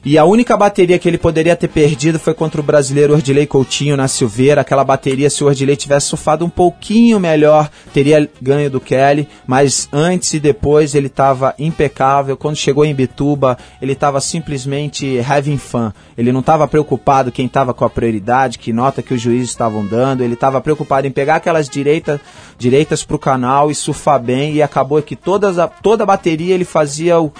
E a única bateria que ele poderia ter perdido foi contra o brasileiro Ordilei Coutinho na Silveira. Aquela bateria, se o Ordilei tivesse surfado um pouquinho melhor, teria ganho do Kelly. Mas antes e depois ele estava impecável. Quando chegou em Bituba, ele estava simplesmente having fun. Ele não estava preocupado quem estava com a prioridade, que nota que os juízes estavam dando. Ele estava preocupado em pegar aquelas direita, direitas para o canal e surfar bem. E acabou que todas a, toda a bateria ele fazia o,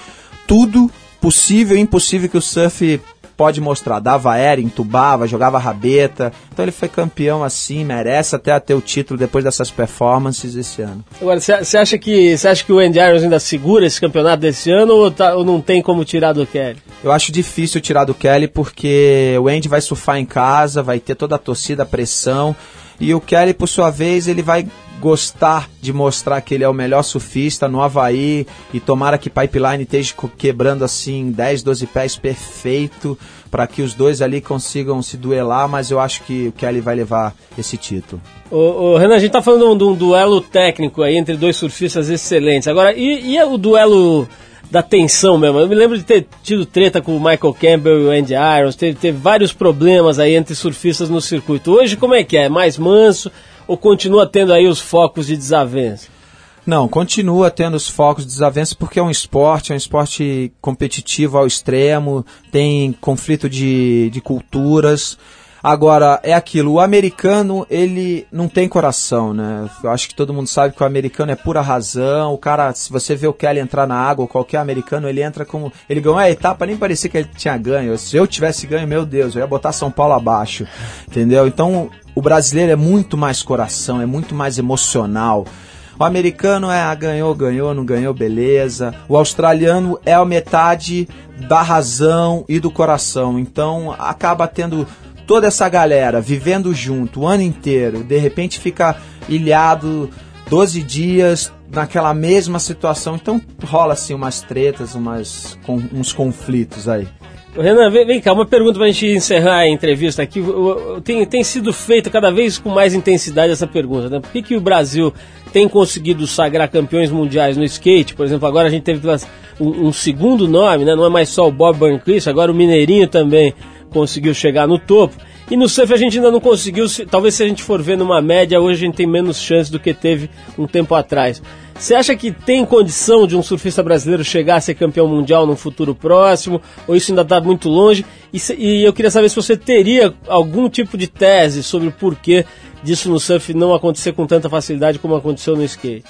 tudo possível e impossível que o surf pode mostrar. Dava aéreo, entubava, jogava rabeta. Então ele foi campeão assim, merece até ter o título depois dessas performances esse ano. Agora, você acha que você acha que o Andy Irons ainda segura esse campeonato desse ano ou, tá- ou não tem como tirar do Kelly? Eu acho difícil tirar do Kelly porque o Andy vai surfar em casa, vai ter toda a torcida, a pressão. E o Kelly, por sua vez, ele vai gostar de mostrar que ele é o melhor surfista no Havaí e tomara que Pipeline esteja quebrando assim 10, 12 pés perfeito para que os dois ali consigam se duelar, mas eu acho que o Kelly vai levar esse título. Ô, ô, Renan, a gente tá falando de um duelo técnico aí entre dois surfistas excelentes. Agora, e, e o duelo da tensão mesmo? Eu me lembro de ter tido treta com o Michael Campbell e o Andy Irons, teve, teve vários problemas aí entre surfistas no circuito. Hoje, como é que é? É mais manso ou continua tendo aí os focos de desavença? Não, continua tendo os focos de desavença porque é um esporte, é um esporte competitivo ao extremo, tem conflito de, de culturas. Agora, é aquilo, o americano, ele não tem coração, né? Eu acho que todo mundo sabe que o americano é pura razão. O cara, se você vê o Kelly entrar na água, qualquer americano, ele entra como. Ele ganhou a etapa, nem parecia que ele tinha ganho. Se eu tivesse ganho, meu Deus, eu ia botar São Paulo abaixo. Entendeu? Então, o brasileiro é muito mais coração, é muito mais emocional. O americano é ah, ganhou, ganhou, não ganhou, beleza. O australiano é a metade da razão e do coração. Então acaba tendo toda essa galera vivendo junto o ano inteiro. De repente fica ilhado 12 dias naquela mesma situação. Então rola assim umas tretas, umas, com, uns conflitos aí. Renan, vem, vem cá, uma pergunta pra gente encerrar a entrevista aqui. Tem, tem sido feita cada vez com mais intensidade essa pergunta, né? Por que, que o Brasil tem conseguido sagrar campeões mundiais no skate? Por exemplo, agora a gente teve um, um segundo nome, né? Não é mais só o Bob Burnquist, agora o Mineirinho também conseguiu chegar no topo. E no surf a gente ainda não conseguiu, se- talvez se a gente for ver numa média, hoje a gente tem menos chance do que teve um tempo atrás. Você acha que tem condição de um surfista brasileiro chegar a ser campeão mundial num futuro próximo? Ou isso ainda está muito longe? E, se- e eu queria saber se você teria algum tipo de tese sobre o porquê disso no surf não acontecer com tanta facilidade como aconteceu no skate.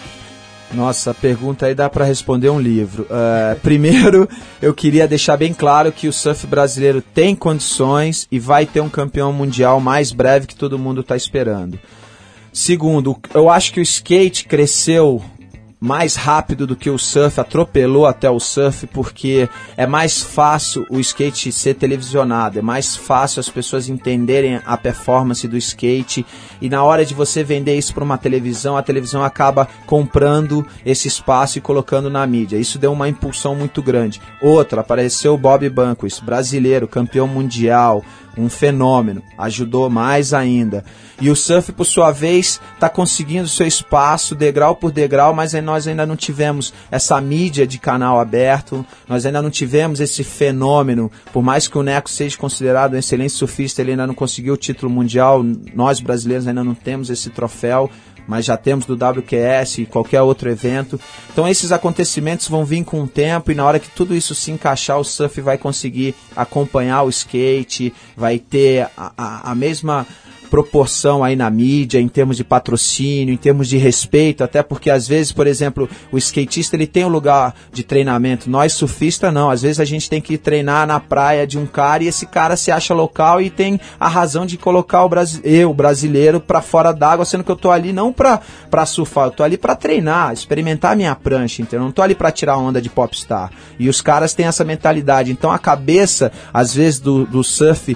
Nossa, a pergunta aí dá para responder um livro. É, primeiro, eu queria deixar bem claro que o surf brasileiro tem condições e vai ter um campeão mundial mais breve que todo mundo está esperando. Segundo, eu acho que o skate cresceu mais rápido do que o surf, atropelou até o surf, porque é mais fácil o skate ser televisionado, é mais fácil as pessoas entenderem a performance do skate e na hora de você vender isso para uma televisão, a televisão acaba comprando esse espaço e colocando na mídia. Isso deu uma impulsão muito grande. Outra, apareceu o Bob Banquist, brasileiro, campeão mundial, um fenômeno, ajudou mais ainda. E o surf, por sua vez, está conseguindo seu espaço degrau por degrau, mas nós ainda não tivemos essa mídia de canal aberto, nós ainda não tivemos esse fenômeno. Por mais que o Neco seja considerado um excelente surfista, ele ainda não conseguiu o título mundial, nós brasileiros ainda não temos esse troféu mas já temos do WQS e qualquer outro evento. Então esses acontecimentos vão vir com o tempo e na hora que tudo isso se encaixar, o surf vai conseguir acompanhar o skate, vai ter a, a, a mesma proporção aí na mídia, em termos de patrocínio, em termos de respeito, até porque às vezes, por exemplo, o skatista ele tem um lugar de treinamento, nós surfistas não, às vezes a gente tem que treinar na praia de um cara e esse cara se acha local e tem a razão de colocar o brasi eu, brasileiro, pra fora d'água, sendo que eu tô ali não pra, pra surfar, eu tô ali pra treinar, experimentar minha prancha, entendeu? Eu não tô ali pra tirar onda de popstar. E os caras têm essa mentalidade, então a cabeça, às vezes, do, do surf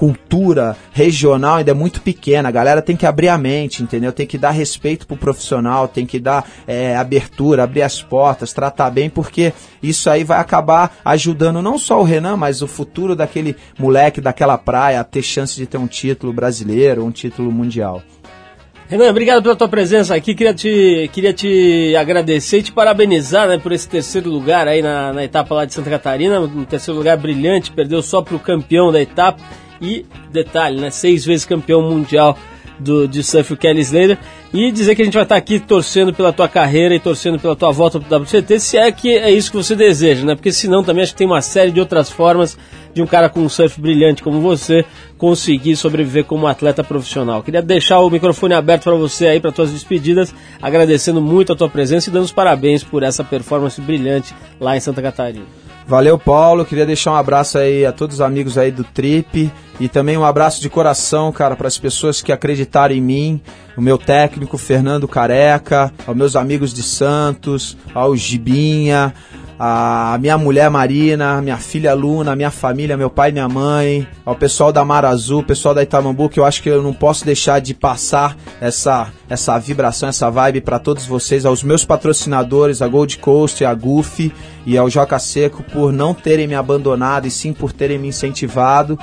cultura regional ainda é muito pequena. A galera tem que abrir a mente, entendeu? Tem que dar respeito pro profissional, tem que dar é, abertura, abrir as portas, tratar bem, porque isso aí vai acabar ajudando não só o Renan, mas o futuro daquele moleque daquela praia a ter chance de ter um título brasileiro, um título mundial. Renan, obrigado pela tua presença aqui. Queria te, queria te agradecer e te parabenizar né, por esse terceiro lugar aí na, na etapa lá de Santa Catarina. Um terceiro lugar brilhante, perdeu só para o campeão da etapa. E, detalhe, né, seis vezes campeão mundial do, de surf, o Kelly Slater. E dizer que a gente vai estar aqui torcendo pela tua carreira e torcendo pela tua volta para o WCT, se é que é isso que você deseja, né? Porque senão também acho que tem uma série de outras formas de um cara com um surf brilhante como você conseguir sobreviver como atleta profissional. Queria deixar o microfone aberto para você aí para tuas despedidas, agradecendo muito a tua presença e dando os parabéns por essa performance brilhante lá em Santa Catarina. Valeu, Paulo. Queria deixar um abraço aí a todos os amigos aí do Trip. E também um abraço de coração, cara, para as pessoas que acreditaram em mim, o meu técnico Fernando Careca, aos meus amigos de Santos, ao Gibinha, a minha mulher Marina, minha filha Luna, minha família, meu pai e minha mãe, ao pessoal da Mar Azul, pessoal da Itamambu, que eu acho que eu não posso deixar de passar essa, essa vibração, essa vibe para todos vocês, aos meus patrocinadores, a Gold Coast, a Goofy e ao Joca Seco por não terem me abandonado e sim por terem me incentivado.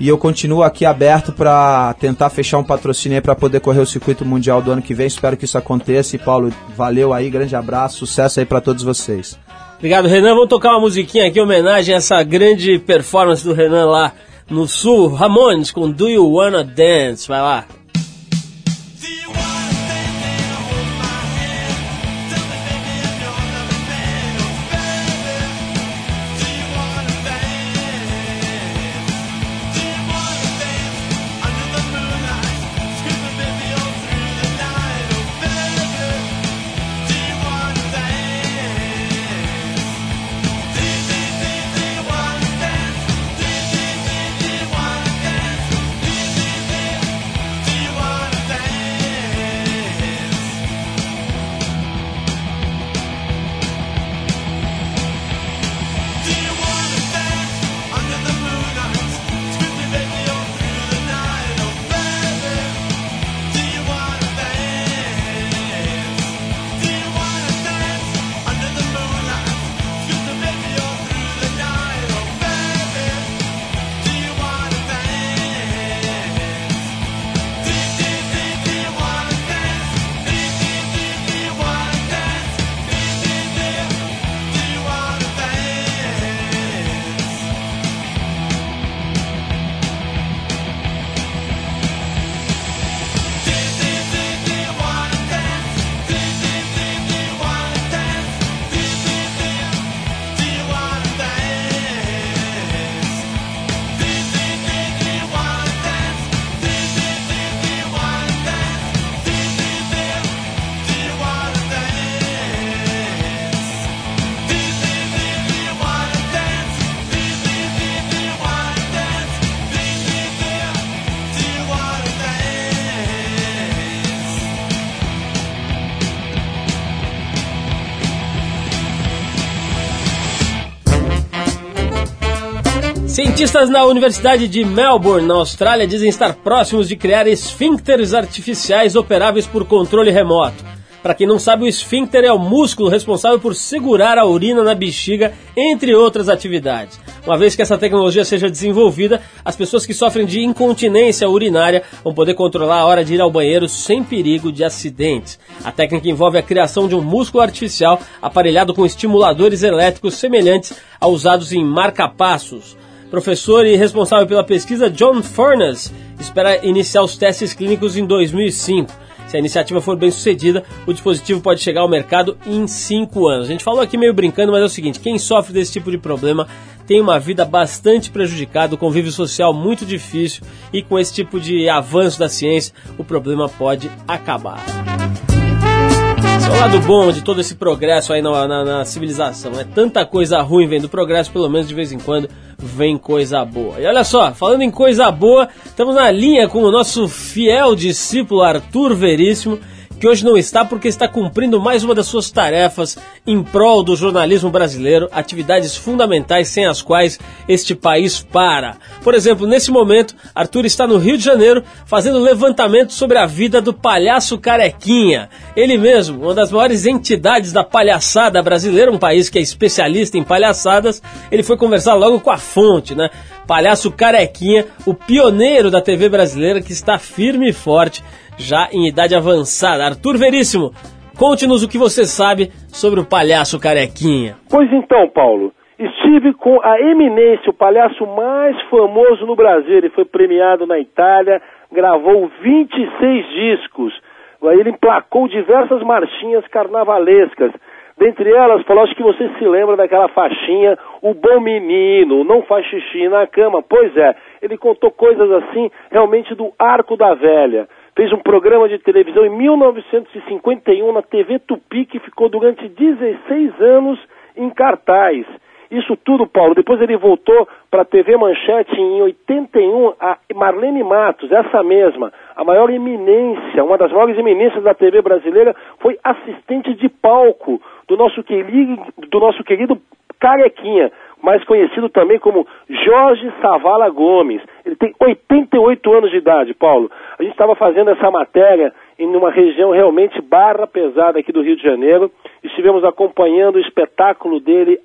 E eu continuo aqui aberto para tentar fechar um patrocínio aí para poder correr o circuito mundial do ano que vem. Espero que isso aconteça. E Paulo, valeu aí, grande abraço, sucesso aí para todos vocês. Obrigado, Renan. Vamos tocar uma musiquinha aqui em homenagem a essa grande performance do Renan lá no sul. Ramones com Do You Wanna Dance? Vai lá. Cientistas na Universidade de Melbourne, na Austrália, dizem estar próximos de criar esfíncteres artificiais operáveis por controle remoto. Para quem não sabe, o esfíncter é o músculo responsável por segurar a urina na bexiga, entre outras atividades. Uma vez que essa tecnologia seja desenvolvida, as pessoas que sofrem de incontinência urinária vão poder controlar a hora de ir ao banheiro sem perigo de acidentes. A técnica envolve a criação de um músculo artificial aparelhado com estimuladores elétricos semelhantes aos usados em marca-passos. Professor e responsável pela pesquisa, John Furness, espera iniciar os testes clínicos em 2005. Se a iniciativa for bem sucedida, o dispositivo pode chegar ao mercado em 5 anos. A gente falou aqui meio brincando, mas é o seguinte: quem sofre desse tipo de problema tem uma vida bastante prejudicada, convívio social muito difícil e com esse tipo de avanço da ciência, o problema pode acabar. O lado bom de todo esse progresso aí na, na, na civilização. É tanta coisa ruim vem do progresso, pelo menos de vez em quando vem coisa boa. E olha só, falando em coisa boa, estamos na linha com o nosso fiel discípulo Arthur Veríssimo, que hoje não está porque está cumprindo mais uma das suas tarefas em prol do jornalismo brasileiro, atividades fundamentais sem as quais este país para. Por exemplo, nesse momento, Arthur está no Rio de Janeiro fazendo levantamento sobre a vida do palhaço Carequinha. Ele mesmo, uma das maiores entidades da palhaçada brasileira, um país que é especialista em palhaçadas, ele foi conversar logo com a fonte, né? Palhaço Carequinha, o pioneiro da TV brasileira que está firme e forte já em idade avançada. Arthur Veríssimo, conte-nos o que você sabe sobre o palhaço Carequinha. Pois então, Paulo, estive com a eminência, o palhaço mais famoso no Brasil. Ele foi premiado na Itália, gravou 26 discos. Ele emplacou diversas marchinhas carnavalescas. Dentre elas, falou, acho que você se lembra daquela faixinha, o bom menino, não faz xixi na cama. Pois é, ele contou coisas assim, realmente do arco da velha. Fez um programa de televisão em 1951 na TV Tupi, que ficou durante 16 anos em cartaz. Isso tudo, Paulo. Depois ele voltou para a TV Manchete em 81, a Marlene Matos, essa mesma, a maior eminência, uma das maiores eminências da TV brasileira, foi assistente de palco do nosso querido, do nosso querido Carequinha, mais conhecido também como Jorge Savala Gomes. Ele tem 88 anos de idade, Paulo. A gente estava fazendo essa matéria em uma região realmente barra pesada aqui do Rio de Janeiro. Estivemos acompanhando o espetáculo dele,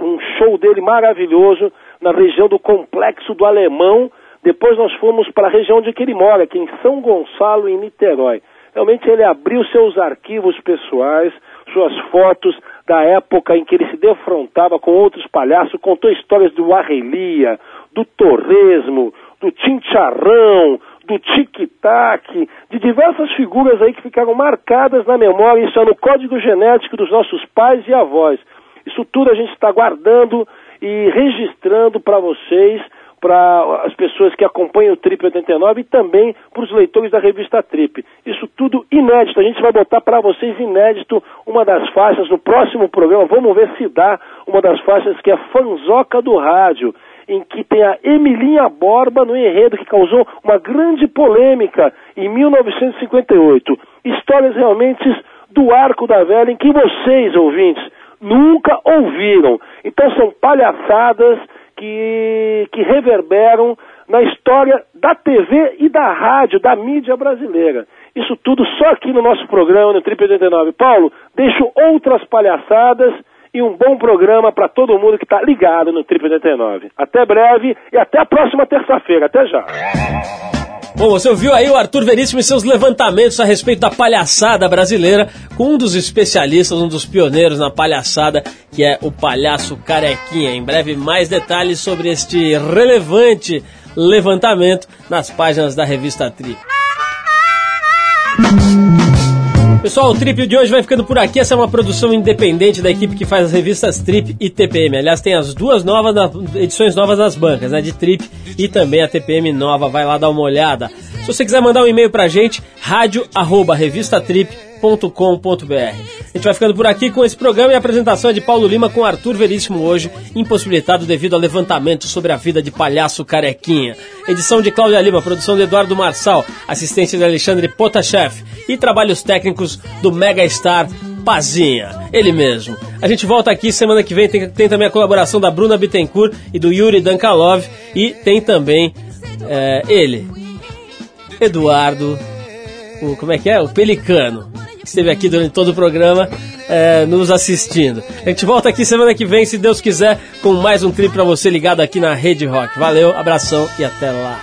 um show dele maravilhoso na região do Complexo do Alemão. Depois nós fomos para a região onde ele mora, aqui em São Gonçalo, em Niterói. Realmente ele abriu seus arquivos pessoais, suas fotos da época em que ele se defrontava com outros palhaços, contou histórias do Arrelia, do Torresmo, do Tincharrão, do tic-tac, de diversas figuras aí que ficaram marcadas na memória, isso é no código genético dos nossos pais e avós. Isso tudo a gente está guardando e registrando para vocês, para as pessoas que acompanham o Trip 89 e também para os leitores da revista Trip. Isso tudo inédito, a gente vai botar para vocês inédito uma das faixas no próximo programa, vamos ver se dá uma das faixas que é Fanzoca do Rádio em que tem a Emilinha Borba no enredo que causou uma grande polêmica em 1958. Histórias realmente do arco da velha em que vocês, ouvintes, nunca ouviram. Então são palhaçadas que, que reverberam na história da TV e da rádio, da mídia brasileira. Isso tudo só aqui no nosso programa, no Trip 89. Paulo, deixo outras palhaçadas e um bom programa para todo mundo que está ligado no Trip 89. Até breve e até a próxima terça-feira. Até já. Bom, você ouviu aí o Arthur Veríssimo e seus levantamentos a respeito da palhaçada brasileira com um dos especialistas, um dos pioneiros na palhaçada, que é o palhaço Carequinha. Em breve, mais detalhes sobre este relevante levantamento nas páginas da revista Trip. Pessoal, o Trip de hoje vai ficando por aqui. Essa é uma produção independente da equipe que faz as revistas Trip e TPM. Aliás, tem as duas novas edições novas das bancas, né? De Trip e também a TPM nova. Vai lá dar uma olhada. Se você quiser mandar um e-mail pra gente, rádio@revistatrip.com.br. A gente vai ficando por aqui com esse programa e a apresentação é de Paulo Lima com Arthur Veríssimo hoje, impossibilitado devido ao levantamento sobre a vida de palhaço carequinha. Edição de Cláudia Lima, produção de Eduardo Marçal, assistência de Alexandre Potashev e trabalhos técnicos do Mega Star Pazinha, ele mesmo. A gente volta aqui semana que vem, tem, tem também a colaboração da Bruna Bittencourt e do Yuri Dankalov e tem também é, ele, Eduardo, o, como é que é? O Pelicano, que esteve aqui durante todo o programa é, nos assistindo. A gente volta aqui semana que vem, se Deus quiser, com mais um trip para você ligado aqui na Rede Rock. Valeu, abração e até lá.